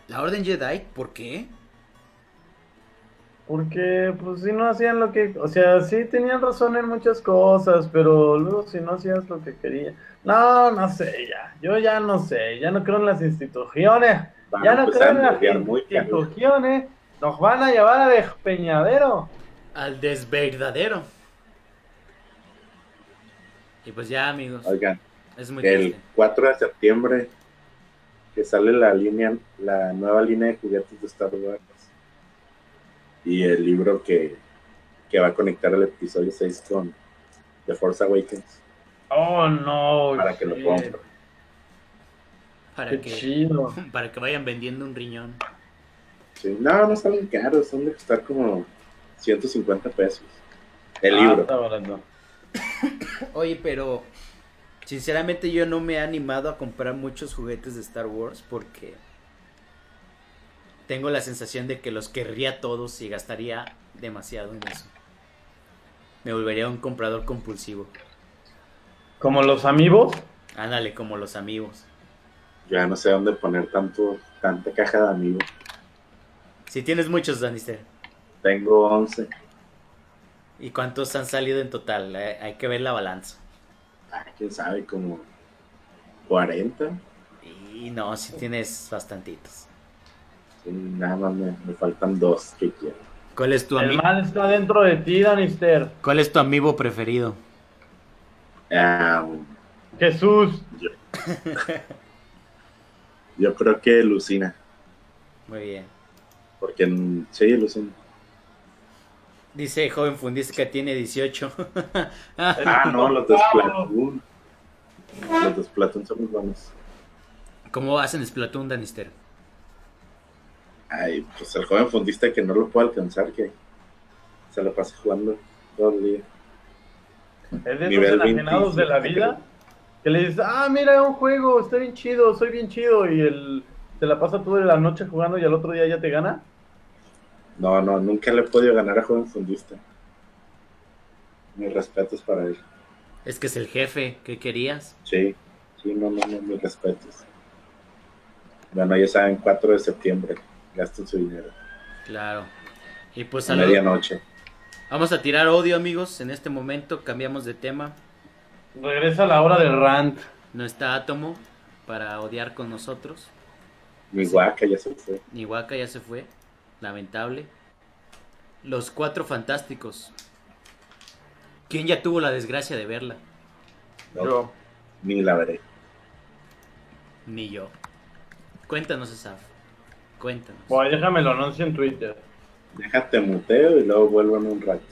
La Orden Jedi, ¿por qué? Porque, pues, si no hacían lo que. O sea, sí tenían razón en muchas cosas, pero luego si no hacías lo que querían. No, no sé, ya. Yo ya no sé. Ya no creo en las instituciones. Van ya a no empezar creo en las instituciones. Nos van a llevar a despeñadero. al desverdadero. Y pues ya, amigos. Oigan, Es muy el triste. 4 de septiembre que sale la línea, la nueva línea de juguetes de Star Wars y el libro que, que va a conectar el episodio 6 con The Force Awakens Oh, no. para que lo shit. compre. Para Qué que, chido. para que vayan vendiendo un riñón. Sí, no, no salen caros, son de costar como 150 pesos. El Ah, libro. Oye, pero sinceramente yo no me he animado a comprar muchos juguetes de Star Wars porque tengo la sensación de que los querría todos y gastaría demasiado en eso. Me volvería un comprador compulsivo. Como los amigos. Ándale, como los amigos. Ya no sé dónde poner tanto, tanta caja de amigos. Si tienes muchos, Danister. Tengo 11. ¿Y cuántos han salido en total? Eh, hay que ver la balanza. Ah, quién sabe, como 40. Y no, si tienes bastantitos. Nada más me, me faltan dos que quiero. ¿Cuál es tu El amigo? mal está dentro de ti, Danister. ¿Cuál es tu amigo preferido? Ah, Jesús. yo, yo creo que Lucina. Muy bien. Porque mm, sí, Lucina. Dice joven fundista que tiene 18. Ah, no, los de Splatoon. Los de Splatoon son muy buenos. ¿Cómo hacen Splatoon, Danister? Ay, pues el joven fundista que no lo puede alcanzar, que se lo pasa jugando todo el día. Es de esos enajenados de la 25. vida que le dices, ah, mira, un juego, está bien chido, soy bien chido, y él se la pasa toda la noche jugando y al otro día ya te gana. No, no, nunca le he podido ganar a joven fundista. Mis respetos para él. Es que es el jefe. ¿Qué querías? Sí, sí, no, no, no, mis respetos. Bueno, ya saben, 4 de septiembre, gasten su dinero. Claro. Y pues A medianoche. vamos a tirar odio, amigos. En este momento cambiamos de tema. Regresa la hora del rant. No está Átomo para odiar con nosotros. Mi guaca ya se fue. Ni Waka ya se fue. Lamentable. Los cuatro fantásticos. ¿Quién ya tuvo la desgracia de verla? No, Yo. Ni la veré. Ni yo. Cuéntanos, Asaf. Cuéntanos. Bueno, déjame lo anuncio en Twitter. Déjate muteo y luego vuelvo en un rato.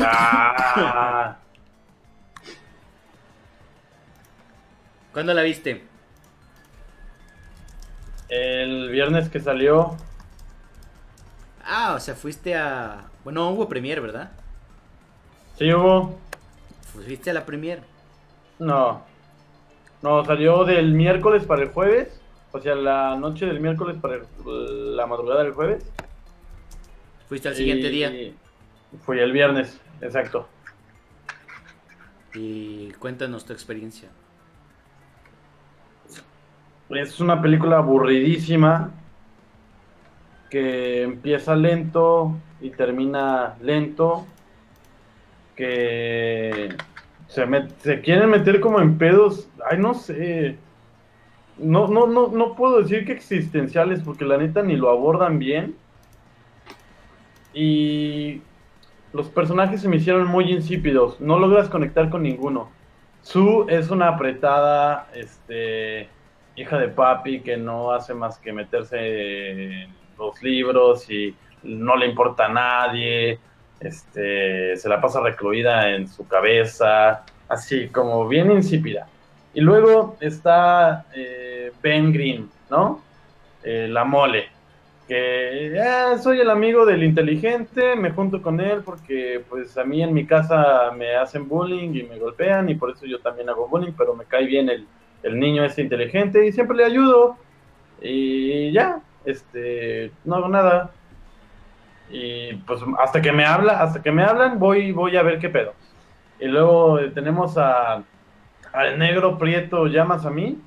Ah, ¿Cuándo la viste? el viernes que salió, Ah, o sea, fuiste a... Bueno, hubo premier, ¿verdad? sí hubo. Fuiste a la premier. No. No, salió del miércoles para el jueves. O sea, la noche del miércoles para el- la madrugada del jueves. Fuiste al siguiente día. Fui el viernes, exacto. Y cuéntanos tu experiencia. Es una película aburridísima que empieza lento y termina lento. Que se, met- se quieren meter como en pedos. Ay, no sé. No, no, no, no puedo decir que existenciales porque la neta ni lo abordan bien. Y los personajes se me hicieron muy insípidos. No logras conectar con ninguno. Sue es una apretada, este, hija de papi que no hace más que meterse en los libros y no le importa a nadie. Este, se la pasa recluida en su cabeza, así como bien insípida. Y luego está eh, Ben Green, ¿no? Eh, la mole que "Ah, soy el amigo del inteligente, me junto con él porque pues a mí en mi casa me hacen bullying y me golpean y por eso yo también hago bullying, pero me cae bien el, el niño este inteligente y siempre le ayudo y ya, este, no hago nada. Y pues hasta que me habla, hasta que me hablan voy voy a ver qué pedo. Y luego eh, tenemos a al negro prieto llamas a mí.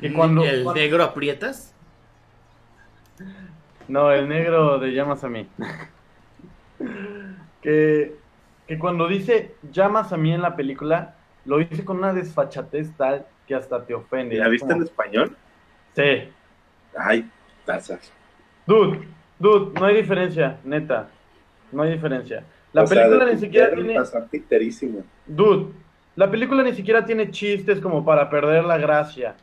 Y cuando, ¿El cuando- negro aprietas? No, el negro de llamas a mí. que, que cuando dice llamas a mí en la película, lo dice con una desfachatez tal que hasta te ofende. ¿La viste en español? Sí. Ay, tazas. Dude, dude, no hay diferencia, neta. No hay diferencia. La O película ni siquiera tiene. Dude, la película ni siquiera tiene chistes como para perder la gracia.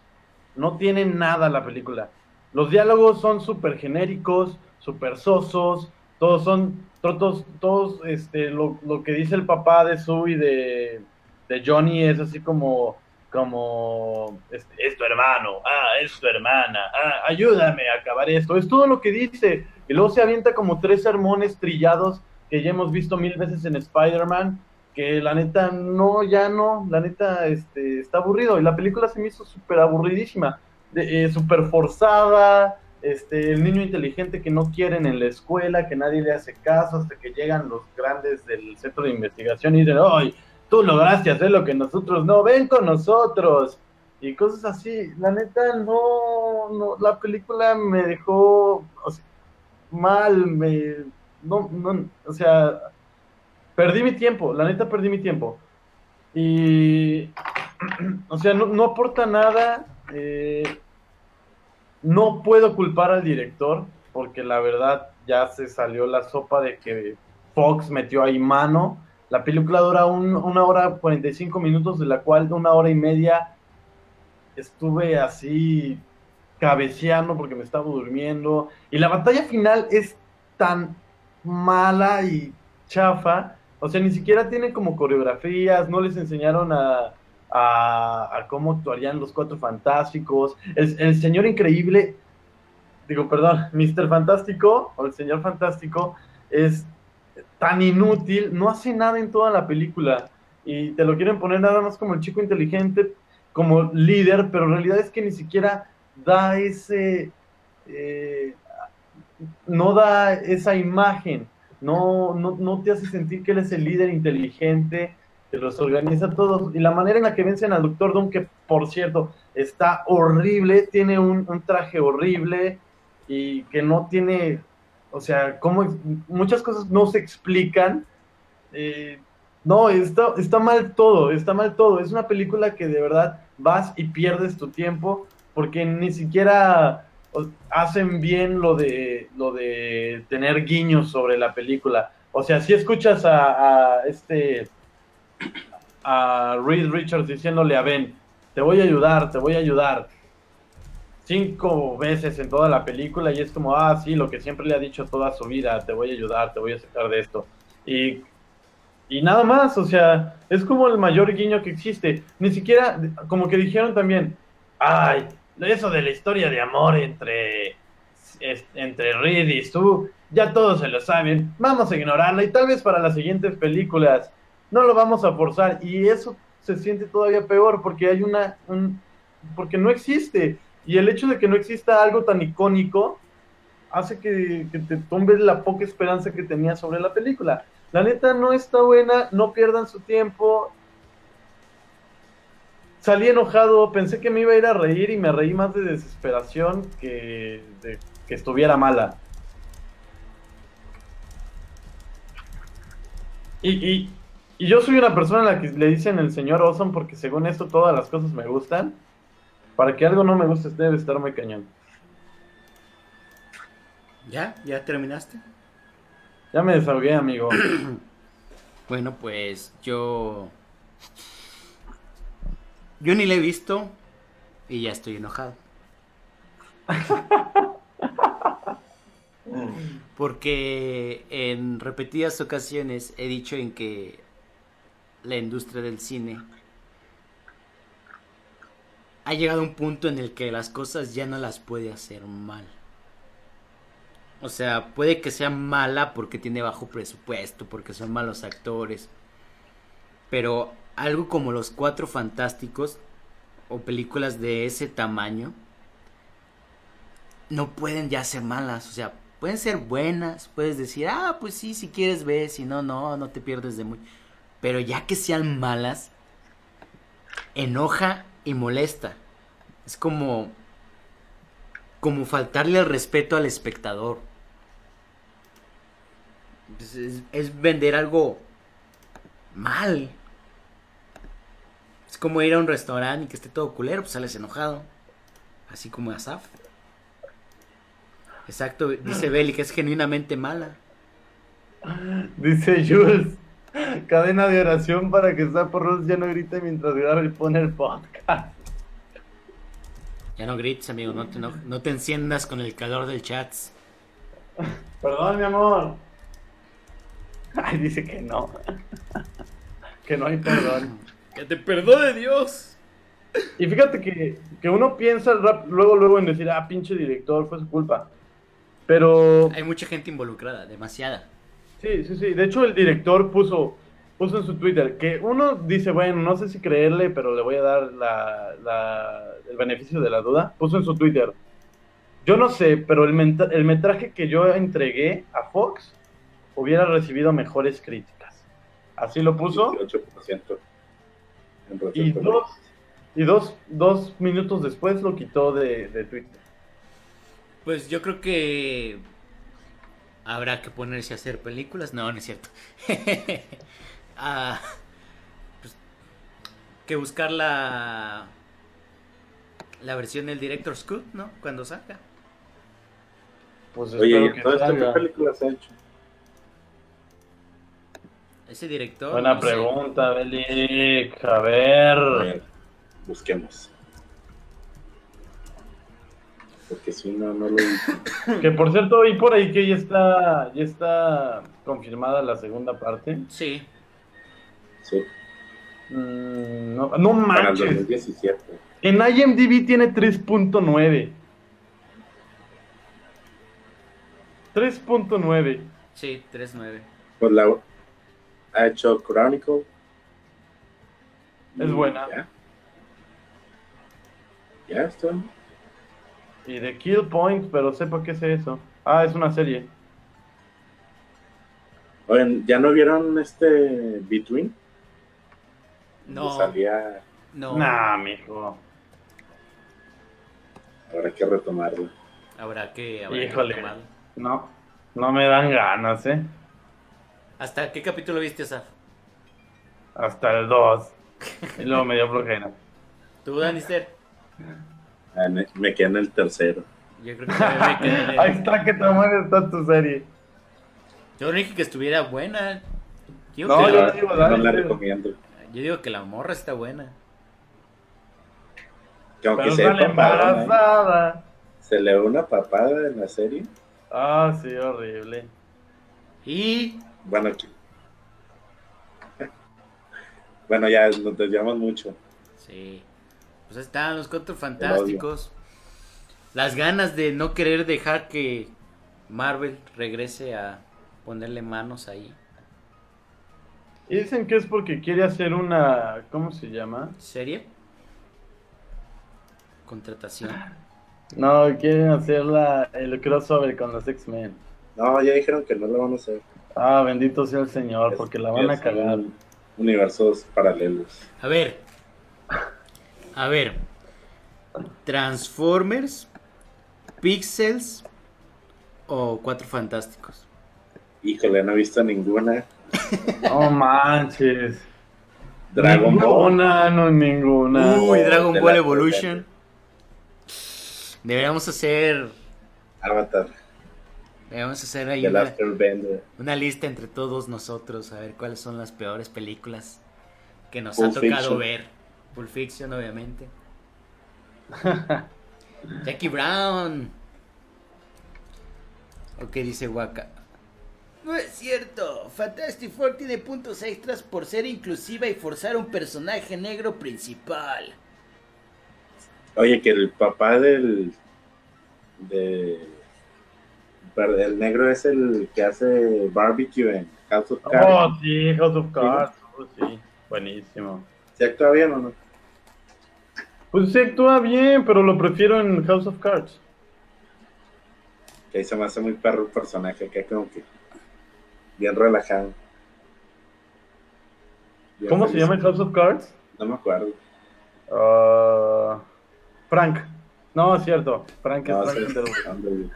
No tiene nada la película. Los diálogos son súper genéricos, súper sosos, todos son, todos, todos, este, lo, lo que dice el papá de Sue y de, de Johnny es así como, como, este, es tu hermano, ah, es tu hermana, ah, ayúdame a acabar esto. Es todo lo que dice. Y luego se avienta como tres sermones trillados que ya hemos visto mil veces en Spider-Man, que la neta no, ya no, la neta este, está aburrido. Y la película se me hizo súper aburridísima, eh, súper forzada, este, el niño inteligente que no quieren en la escuela, que nadie le hace caso, hasta que llegan los grandes del centro de investigación y dicen, ¡ay! Tú lograste hacer lo que nosotros no, ven con nosotros. Y cosas así, la neta no, no la película me dejó mal, me, no, no, o sea, perdí mi tiempo, la neta perdí mi tiempo. Y, o sea, no, aporta nada. eh, no puedo culpar al director, porque la verdad ya se salió la sopa de que Fox metió ahí mano. La película dura un- una hora 45 minutos, de la cual una hora y media estuve así cabeceando porque me estaba durmiendo. Y la batalla final es tan mala y chafa. O sea, ni siquiera tiene como coreografías, no les enseñaron a, a, a cómo actuarían los cuatro fantásticos. El, el señor increíble, digo, perdón, Mr. Fantástico o el señor fantástico es tan inútil, no hace nada en toda la película. Y te lo quieren poner nada más como el chico inteligente, como líder, pero en realidad es que ni siquiera da ese, eh, no da esa imagen, no, no, no te hace sentir que él es el líder inteligente, que los organiza todos, y la manera en la que vencen al Doctor Doom, que por cierto está horrible, tiene un, un traje horrible y que no tiene, o sea, como muchas cosas no se explican. eh, no, está, está mal todo, está mal todo. Es una película que de verdad vas y pierdes tu tiempo porque ni siquiera hacen bien lo de lo de tener guiños sobre la película. O sea, si escuchas a, este a Reed Richards diciéndole a Ben, te voy a ayudar, te voy a ayudar. Cinco veces en toda la película y es como, ah, sí, lo que siempre le ha dicho toda su vida, te voy a ayudar, te voy a sacar de esto. Y y nada más, o sea, es como el mayor guiño que existe. Ni siquiera, como que dijeron también, ay, eso de la historia de amor entre, entre Reed y Sue, ya todos se lo saben, vamos a ignorarla y tal vez para las siguientes películas no lo vamos a forzar. Y eso se siente todavía peor porque hay una, un- porque no existe. Y el hecho de que no exista algo tan icónico hace que, que te tumbes la poca esperanza que tenías sobre la película. La neta no está buena, no pierdan su tiempo. Salí enojado, pensé que me iba a ir a reír y me reí más de desesperación que de que estuviera mala. Y, y- y yo soy una persona a la que le dicen el señor Awesome porque según esto todas las cosas me gustan. Para que algo no me guste debe estar muy cañón. ¿Ya? ¿Ya terminaste? Ya me desahogué, amigo. Bueno, pues yo. Yo ni la he visto y ya estoy enojado. Porque en repetidas ocasiones he dicho en que la industria del cine ha llegado a un punto en el que las cosas ya no las puede hacer mal. O sea, puede que sea mala porque tiene bajo presupuesto, porque son malos actores. Pero algo como Los Cuatro Fantásticos o películas de ese tamaño no pueden ya ser malas. O sea, pueden ser buenas. Puedes decir, ah, pues sí, si quieres ver, si no, no, no te pierdes de muy. Pero ya que sean malas, enoja y molesta. Es como como faltarle el respeto al espectador. Es, es- es vender algo mal. Como ir a un restaurante y que esté todo culero, pues sales enojado. Así como Asaf. Exacto, dice Belly que es genuinamente mala. Dice Jules, cadena de oración para que Sapo Ross ya no grite mientras y pone el podcast. Ya no grites, amigo, no te, no, no te enciendas con el calor del chat. Perdón, mi amor. Ay, dice que no. que no hay perdón. Que te perdone Dios. Y fíjate que, que uno piensa rap- luego, luego en decir, ah, pinche director, fue su culpa. Pero Hay mucha gente involucrada, demasiada. Sí, sí, sí. De hecho, el director puso, puso en su Twitter que uno dice, bueno, no sé si creerle, pero le voy a dar la, la- el beneficio de la duda. Puso en su Twitter, yo no sé, pero el, el metraje que yo entregué a Fox hubiera recibido mejores críticas. Así lo puso. 18% en Y dos, y dos, dos minutos después lo quitó de, de Twitter. Pues yo creo que habrá que ponerse a hacer películas. No, no es cierto. Ah, pues, que buscar la la versión del director's cut, ¿no? Cuando salga. Pues Oye, ¿y entonces qué películas ha hecho? Ese director. Buena no sé. pregunta, Belic. A ver. A ver, busquemos. Porque si no, no lo vi. Que por cierto, oí por ahí que ya está, ya está confirmada la segunda parte. Sí. Sí, Mm, no, no para el manches. 2017. En IMDb tiene 3.9. 3.9. Sí, 3-9. Pues la ha hecho Chronicle. Es Y buena. Ya, ya está. Y de Kill Point, pero sepa qué es eso. Ah, es una serie. Oigan, ¿ya no vieron este Between? No. Donde Salía, No. Nah, mijo. habrá que retomarlo. Habrá que, habrá que retomarlo. No, no me dan ganas, ¿eh? ¿Hasta qué capítulo viste, Asaf? Hasta el 2. Y luego me dio flojera. ¿Tú, Danister? Ah, me- quedé en el tercero. Yo creo que me quedé en el- Ahí está que también está tu serie. Yo no dije que estuviera buena. Yo, No, que yo la, no digo no la recomiendo. yo digo que la morra está buena. Que aunque Pero sea papada, se le ve una papada en la serie. Ah, sí, horrible. Y Bueno, aquí. Bueno, ya nos desviamos mucho. Sí. Pues ahí están los cuatro fantásticos. Las ganas de no querer dejar que Marvel regrese a ponerle manos ahí. Y dicen que es porque quiere hacer una. ¿Cómo se llama? ¿Serie? Contratación. No, quieren hacer la, el crossover con los X-Men. No, ya dijeron que no lo van a hacer. Ah, bendito sea el Señor, porque la van a cagar. un Universos paralelos. A ver. A ver. Transformers, Pixels o Cuatro Fantásticos. Híjole, no he visto ninguna. No manches. Dragon Ball. No ninguna. Uy, Dragon Ball Evolution. Deberíamos hacer. Avatar. Deberíamos hacer ahí una, lista entre todos nosotros. A ver cuáles son las peores películas que nos Pulp ha tocado Fiction. ver. Pulp Fiction, obviamente. Jackie Brown. ¿O qué dice Waka? No es cierto. Fantastic Four tiene puntos extras por ser inclusiva y forzar un personaje negro principal. Oye, que el papá del. de. El negro es el que hace barbecue en House of Cards. Oh, sí, House of Cards. Oh, sí, buenísimo. ¿Se actúa bien o no? Pues sí actúa bien, pero lo prefiero en House of Cards. Que ahí se me hace muy perro el personaje, que como que. bien relajado. Bien ¿Cómo se llama en House of Cards? No me acuerdo. Ah, Frank. No, es cierto. Frank es No, Frank sí,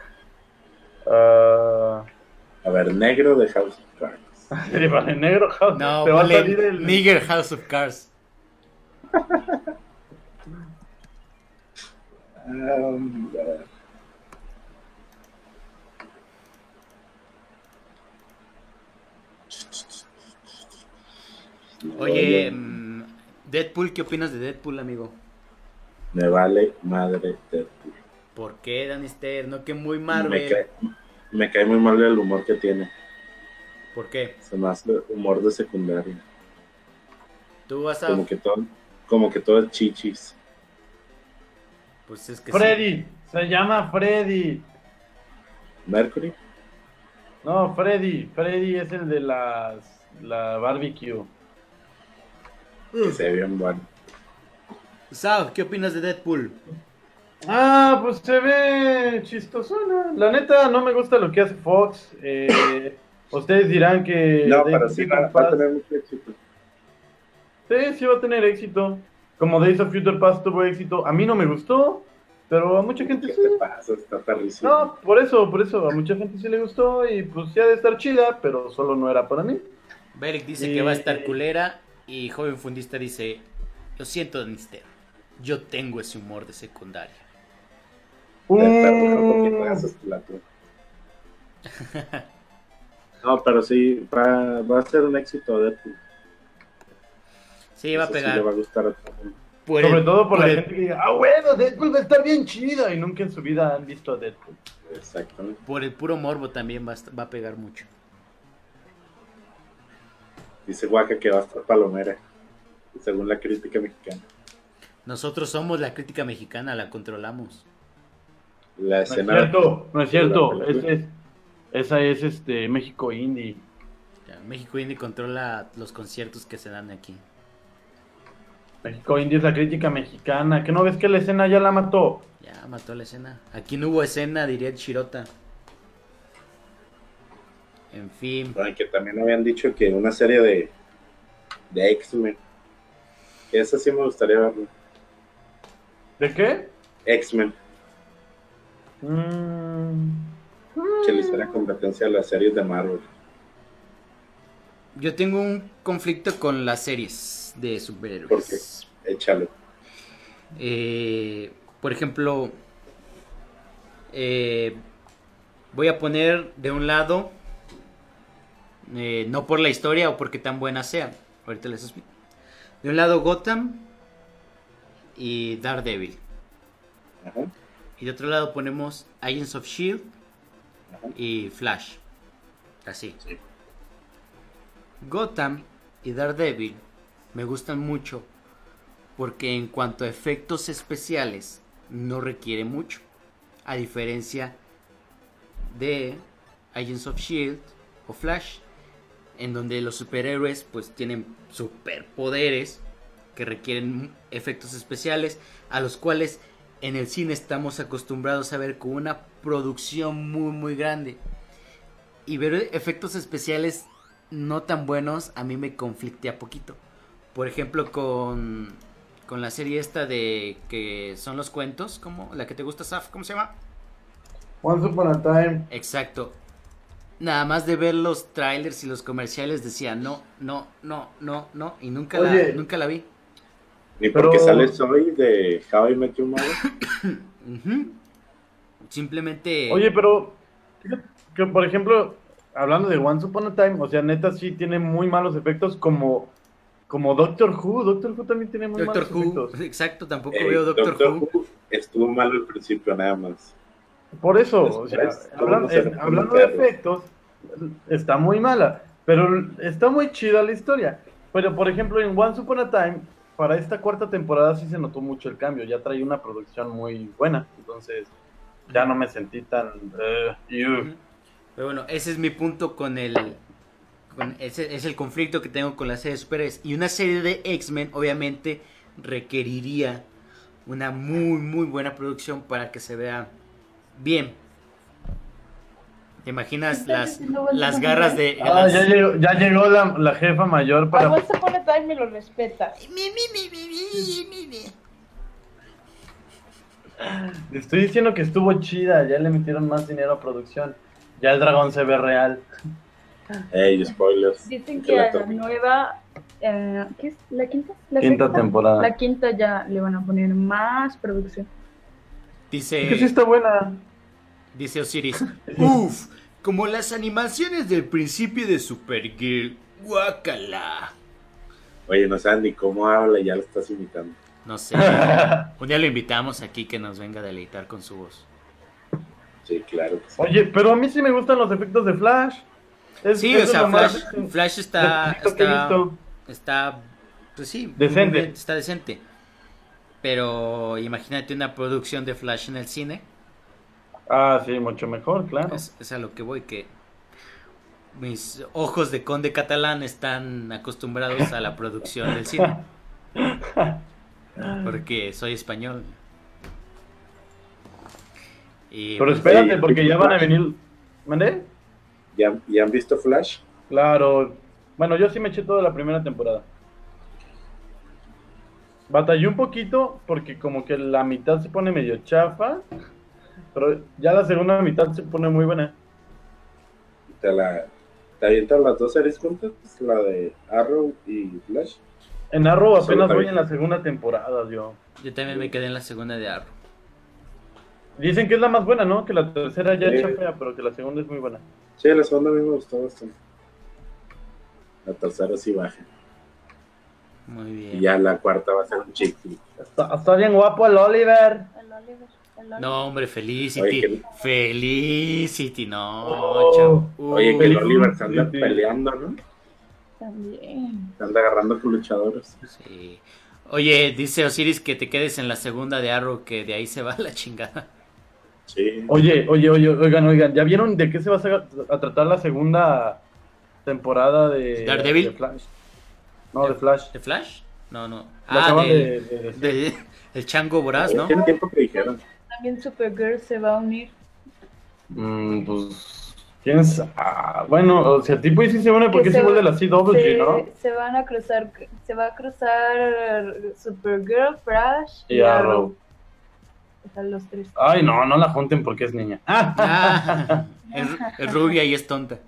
Ah, A ver, negro de House of Cards. sí, vale, negro House. No, te va a ponle salir el. Nigger House of Cards. Um, ver. Oye, mm, Deadpool, ¿qué opinas de Deadpool, amigo? Me vale madre Deadpool. ¿Por qué, Danister? No que muy Me Marvel. cae, me cae muy mal el humor que tiene. ¿Por qué? Se me hace humor de secundaria. Tú vas a... Como que todo, como que todo es chichis. Pues es que sí. Freddy, se llama Freddy. Mercury, No, Freddy. Freddy es el de las la barbecue. que se ve bien bueno. Sav, ¿qué opinas de Deadpool? Ah, pues se ve chistosona. La neta, no me gusta lo que hace Fox. Eh, ustedes dirán que. No, pero sí Future va, va a tener mucho éxito. Sí, sí va a tener éxito. Como Days of Future Past tuvo éxito. A mí no me gustó, pero a mucha gente ¿Qué sí. te pasa? Está perrísimo. No, por eso, por eso. A mucha gente sí le gustó y pues ha de estar chida, pero solo no era para mí. Beric dice Y- que va a estar culera y Joven Fundista dice, lo siento, Danister, yo tengo ese humor de secundaria. Mm, Splatoon. No, pero sí, va, va a ser un éxito Deadpool. Sí, va a sí pegar. le va a gustar a todo el mundo. Por Sobre el- todo por, por la el- gente que diga, ah, bueno, Deadpool va a estar bien chida. Y nunca en su vida han visto a Deadpool. Exactamente. Por el puro morbo también va a, va a pegar mucho. Dice Waka que va a estar palomera. Según la crítica mexicana. Nosotros somos la crítica mexicana, la controlamos. La No es cierto, no es cierto. es, esa es este México Indie. Ya, México Indie controla los conciertos que se dan aquí. México Indie es la crítica mexicana. ¿Que no ves que la escena ya la mató? Ya, mató la escena. Aquí no hubo escena, diría el Shirota. En fin. Bueno, que también habían dicho que una serie de, de X-Men. Que esa sí me gustaría verla. ¿De qué? X-Men. Mm, Que le hiciera competencia a las series de Marvel. Yo tengo un conflicto con las series de superhéroes. ¿Por qué? Échalo. Eh, por ejemplo, eh, voy a poner de un lado, eh, no por la historia o porque tan buena sea, ahorita les explico. De un lado Gotham y Daredevil. Ajá. Y de otro lado ponemos Agents of Shield Ajá. Y Flash. Así. Sí. Gotham y Daredevil me gustan mucho porque en cuanto a efectos especiales no requiere mucho. A diferencia de Agents of Shield o Flash, en donde los superhéroes pues tienen superpoderes que requieren efectos especiales, a los cuales en el cine estamos acostumbrados a ver con una producción muy muy grande. Y ver efectos especiales no tan buenos a mí me conflictea poquito. Por ejemplo, con, con la serie esta de que son los cuentos, como la que te gusta, Saf, ¿cómo se llama? Once Upon a Time. Exacto. Nada más de ver los trailers y los comerciales decía no, no, no, no, no, y nunca, la, nunca la vi. Ni porque Pero- sale Soy de How I Met Your Mother. Simplemente... Oye, pero que por ejemplo, hablando de Once Upon a Time, o sea, neta sí tiene muy malos efectos como como Doctor Who. Doctor Who también tiene muy Doctor malos Who, efectos. exacto, tampoco Eh, veo Doctor, Who. estuvo mal al principio nada más. Por eso, o sea, hablan- hablando de efectos, está muy mala, pero está muy chida la historia. Pero por ejemplo, en Once Upon a Time, para esta cuarta temporada sí se notó mucho el cambio, ya trae una producción muy buena, entonces ya no me sentí tan... eh, ew. Pero bueno, ese es mi punto con el. Con ese es el conflicto que tengo con la serie de superhéroes. Y una serie de X-Men, obviamente, requeriría una muy, muy buena producción para que se vea bien. ¿Te imaginas ¿Estás las, las garras de. Ah, las- ya llegó, ya llegó la, la jefa mayor para... A Time me lo respeta. Le estoy diciendo que estuvo chida, ya le metieron más dinero a producción. Ya el dragón se ve real. Ey, spoilers. Dicen Que la a la tomen. nueva. eh, ¿Qué es? ¿La quinta? ¿La Quinta sexta? temporada. La quinta ya le van a poner más producción. Dice. Es que sí está buena. Dice Osiris. Uf, como las animaciones del principio de Supergirl. Guácala. Oye, no sabes ni cómo habla y ya lo estás imitando. No sé. Un día lo invitamos aquí que nos venga a deleitar con su voz. Sí, claro. que sí. Oye, pero a mí sí me gustan los efectos de Flash. Es- Sí, o sea, más Flash, Flash está, está, está, pues sí, Decente. está decente. Pero imagínate una producción de Flash en el cine. Ah, sí, mucho mejor, claro. Es, es a lo que voy, que mis ojos de conde catalán están acostumbrados a la producción del cine. Porque soy español. Y, Pero pues, espérate, sí, porque ya van a venir. ¿Mandé? ¿Ya, ¿Ya han visto Flash? Claro. Bueno, yo sí me eché toda la primera temporada. Batallé un poquito porque como que la mitad se pone medio chafa, pero ya la segunda mitad se pone muy buena. ¿Te, la, ¿Te avientas las dos series juntas? La de Arrow y Flash. En Arrow apenas voy en la segunda temporada, yo. yo también me quedé en la segunda de Arrow. Dicen que es la más buena, ¿no? Que la tercera ya es Sí. chafea, pero que la segunda es muy buena. Sí, la segunda a mí me gustó bastante. La tercera sí baja. Muy Y bien. ya la cuarta va a ser un flick. Está, está bien guapo. El Oliver, el Oliver. No, hombre, Felicity. Oye, que- Felicity, no, Oh. Oye, que el Oliver se anda peleando, ¿no? También. Se anda agarrando con luchadores. Sí. Oye, dice Osiris que te quedes en la segunda de Arrow, que de ahí se va la chingada. Sí. Oye, oye, oye, oigan, oigan, ¿ya vieron de qué se va a, a tratar la segunda temporada de ¿Daredevil? de Flash? No, de Flash. ¿De Flash? No, no. Lo Ah, de, de- de de- el chango voraz, ¿no? Tiene tiempo que dijeron. También Supergirl se va a unir. Mm, pues, ¿quién sabe? Ah, bueno, o sea, tipo y sí se une porque Que es se igual de la CW, se, ¿no? se van a cruzar, se va a cruzar Supergirl, Flash Y Arrow. O sea, los tres. Ay, no, no la junten porque es niña. Ah, Ah, es, es rubia y es tonta.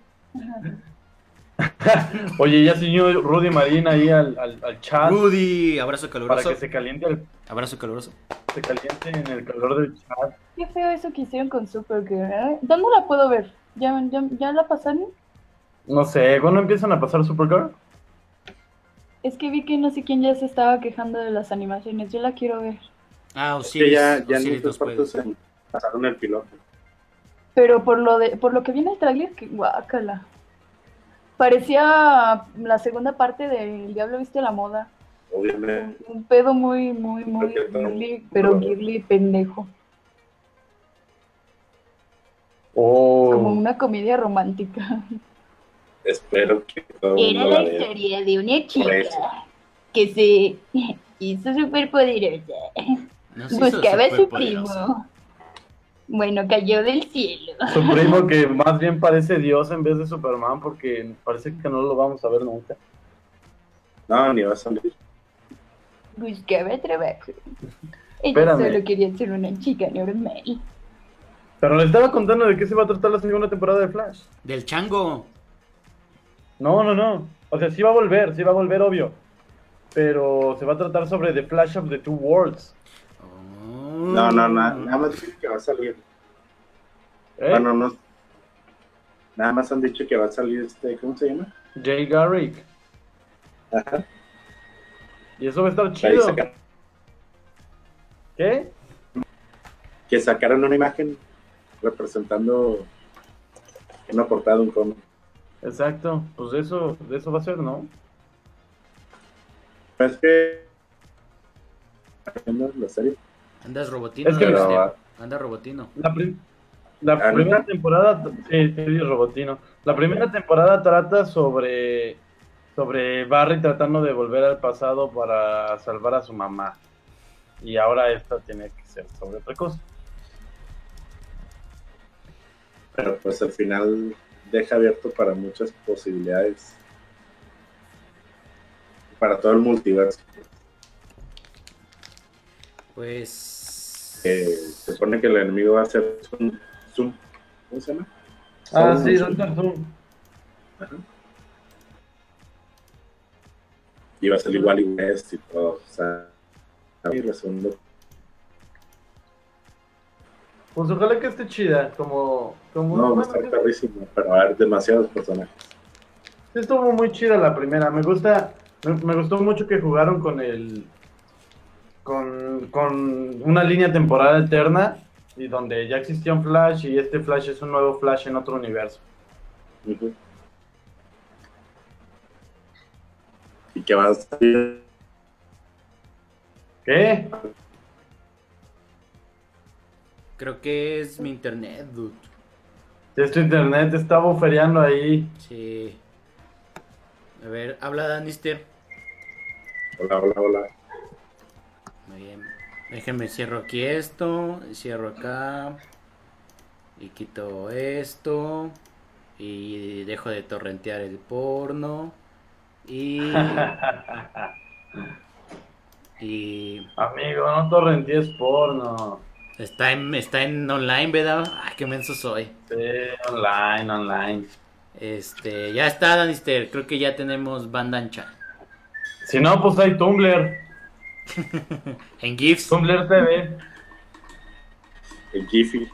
oye, ya se unió Rudy Marina ahí al, al, al chat Rudy, abrazo para caluroso. que se caliente, el- Abrazo caluroso. se caliente en el calor del chat. Qué feo eso que hicieron con Supergirl. ¿eh? ¿Dónde la puedo ver? ¿Ya, ya, ya la pasaron? No sé, ¿cuándo empiezan a pasar Supergirl? Es que vi que no sé quién ya se estaba quejando de las animaciones. Yo la quiero ver. Ah, Es Osiris. que ya, ya en Osiris partes se pasaron el piloto. Pero por lo de, por lo que vi en el tráiler, que guácala. Parecía la segunda parte de El Diablo Viste la Moda. Obviamente. Un, un pedo muy, muy, muy girly, pero girly pendejo. Oh. Como una comedia romántica. Espero que todo Era la vea. historia de una chica que se hizo se hizo Buscaba a su primo. Bueno, cayó del cielo. Su primo que más bien parece Dios en vez de Superman porque parece que no lo vamos a ver nunca. No, ni va a salir. Buscaba trabajo. Ella Espérame. solo quería ser una chica normal. Pero le estaba contando de qué se va a tratar la segunda temporada de Flash. Del chango. No, no, no. O sea, sí va a volver, sí va a volver, obvio. Pero se va a tratar sobre The Flash of the Two Worlds. No, no, na- nada más dicen que va a salir. ¿Eh? Bueno, no. Nada más han dicho que va a salir este, ¿cómo se llama? Jay Garrick. Ajá. Y eso va a estar chido. ¿Qué? que sacaron una imagen representando una portada de un cómic. Exacto. Pues de eso, de eso va a ser, ¿no? Es que la serie. Andas robotino. Es que ¿no? pero- Anda robotino. La, prim- la primera temporada, sí, sí, Robotino. La primera temporada trata sobre sobre Barry tratando de volver al pasado para salvar a su mamá. Y ahora esta tiene que ser sobre otra cosa. pero pues al final deja abierto para muchas posibilidades para todo el multiverso Pues. que se supone que el enemigo va a ser Zoom, Zoom. ¿cómo se llama? Ah, Zoom, sí, Zoom. Doctor Zoom. Ajá. y va a ser igual y West y todo o sea y la segunda Pues ojalá que esté chida, como... como no va a bueno, estar sí, perrísimo pero va a haber demasiados personajes sí estuvo muy chida la primera, me gusta Me, me gustó mucho que jugaron con el. Con, con una línea temporal alterna y donde ya existía un Flash y este Flash es un nuevo Flash en otro universo. Y que va a salir ¿Qué? Creo que es mi internet, dude. Si tu internet está bufereando ahí. Sí. A ver, habla Danister. Hola, hola, hola. Bien. Déjenme cierro aquí esto, cierro acá y quito esto y dejo de torrentear el porno y y Amigo, no torrenties porno. está en está en online, ¿verdad? Ay, qué menso soy. Sí, online, online. Este, ya está Danister, creo que ya tenemos banda ancha. Si no, pues hay Tumblr. En GIFs, Tumblr TV. El Jiffy.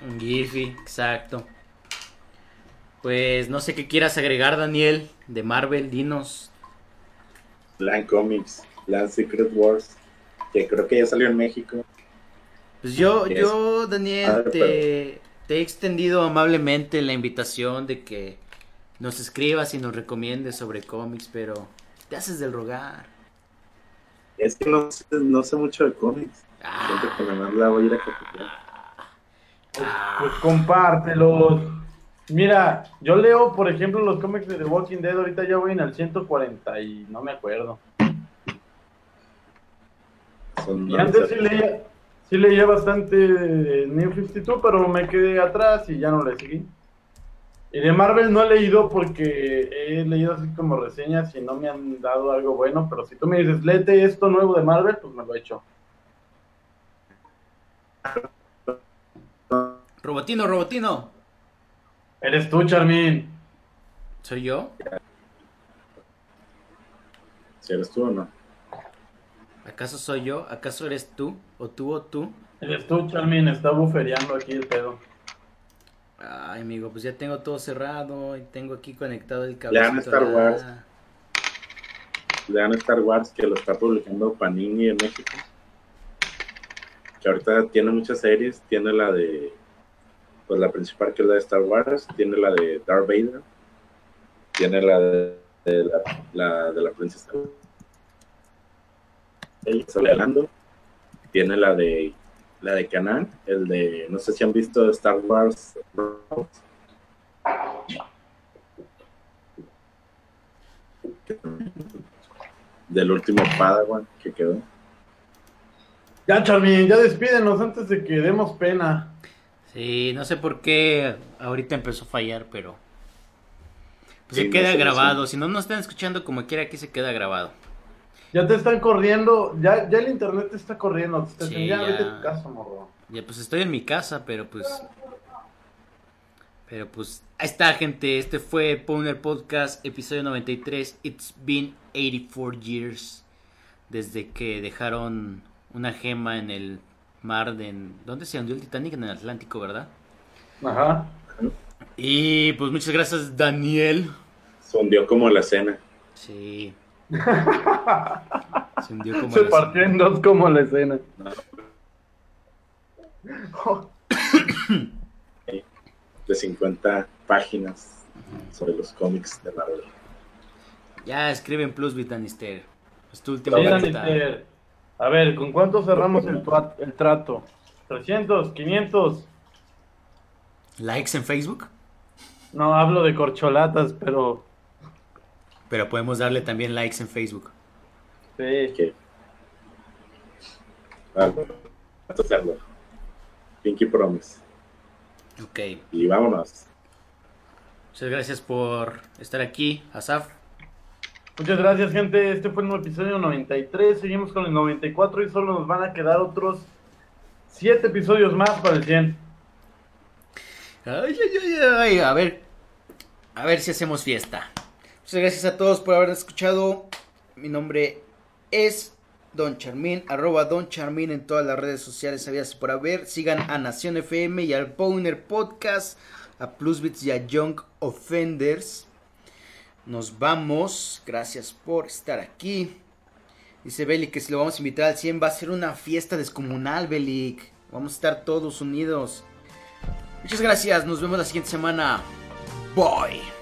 en Giphy, exacto. Pues no sé qué quieras agregar, Daniel, de Marvel, dinos. Land Comics. Land Secret Wars. Que creo que ya salió en México. Pues yo, yo, Daniel, te, te he extendido amablemente la invitación de que nos escribas y nos recomiendes sobre cómics, pero te haces del rogar. Es que no sé, no sé mucho de cómics. Ah, Siento que nada más la voy a ir a copiar. Pues compártelos. Mira, yo leo, por ejemplo, los cómics de The Walking Dead. Ahorita ya voy en el 140 y no me acuerdo. Son Y antes sí leía, sí leía bastante New 52, pero me quedé atrás y ya no le seguí. Y de Marvel no he leído porque he leído así como reseñas y no me han dado algo bueno, pero si tú me dices, léete esto nuevo de Marvel, pues me lo he hecho. Robotino, Robotino. Eres tú, Charmin. ¿Soy yo? Si eres tú o no. ¿Acaso soy yo? ¿Acaso eres tú? ¿O tú o tú? Eres tú, Charmin. Está bufereando aquí el pedo. Ay, amigo, pues ya tengo todo cerrado y tengo aquí conectado el Lean cablecito. Star a la- Wars. Lean Star Wars que lo está publicando Panini en México. Que ahorita tiene muchas series. Tiene la de. Pues la principal que es la de Star Wars. Tiene la de Darth Vader. Tiene la de, de la, la de la princesa. Ella está hablando. Tiene la de la de Canaan, el de no sé si han visto Star Wars del último Padawan que quedó. Ya, Charmin, ya despídenos antes de que demos pena. Sí, no sé por qué ahorita empezó a fallar, pero... Pues Sí, se no queda sé, grabado. Si no nos están escuchando como quiera, aquí se queda grabado. Ya te están corriendo, ya, ya el internet te está corriendo. Te está Sí, diciendo, ya, ya. vete a tu casa, morro. Ya pues estoy en mi casa, pero pues... Pero pues... Ahí está, gente. Este fue Powner Podcast, episodio 93. It's been 84 years. Desde que dejaron una gema en el mar de... ¿Dónde se hundió el Titanic? En el Atlántico, ¿verdad? Ajá. Y pues muchas gracias, Daniel. Se hundió como la cena. Sí. Se hundió como Se la partió en dos como la escena. de 50 páginas sobre los cómics de Marvel. Ya escriben Plus Vitanister. Es tu última. A ver, ¿con cuánto cerramos el, el trato? ¿300? ¿500? Likes en Facebook. No, hablo de corcholatas, pero... Pero podemos darle también likes en Facebook. Sí. Que... Vamos a hacerlo. Pinky Promise. Ok. Y vámonos. Muchas gracias por estar aquí, Asaf. Muchas gracias, gente. Este fue el episodio 93. Seguimos con el 94 y solo nos van a quedar otros 7 episodios más para el 100. Ay, ay, ay, ay. A ver. A ver si hacemos fiesta. Muchas gracias a todos por haber escuchado. Mi nombre es Don Charmin, arroba Don Charmin en todas las redes sociales habías por haber. Sigan a Nación FM y al Powner Podcast, a Plusbits y a Young Offenders. Nos vamos. Gracias por estar aquí. Dice Belic que si lo vamos a invitar al 100 va a ser una fiesta descomunal, Belic. Vamos a estar todos unidos. Muchas gracias. Nos vemos la siguiente semana. Bye.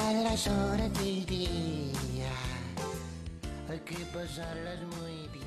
Todas las horas del día. Hay que pasarlas muy bien.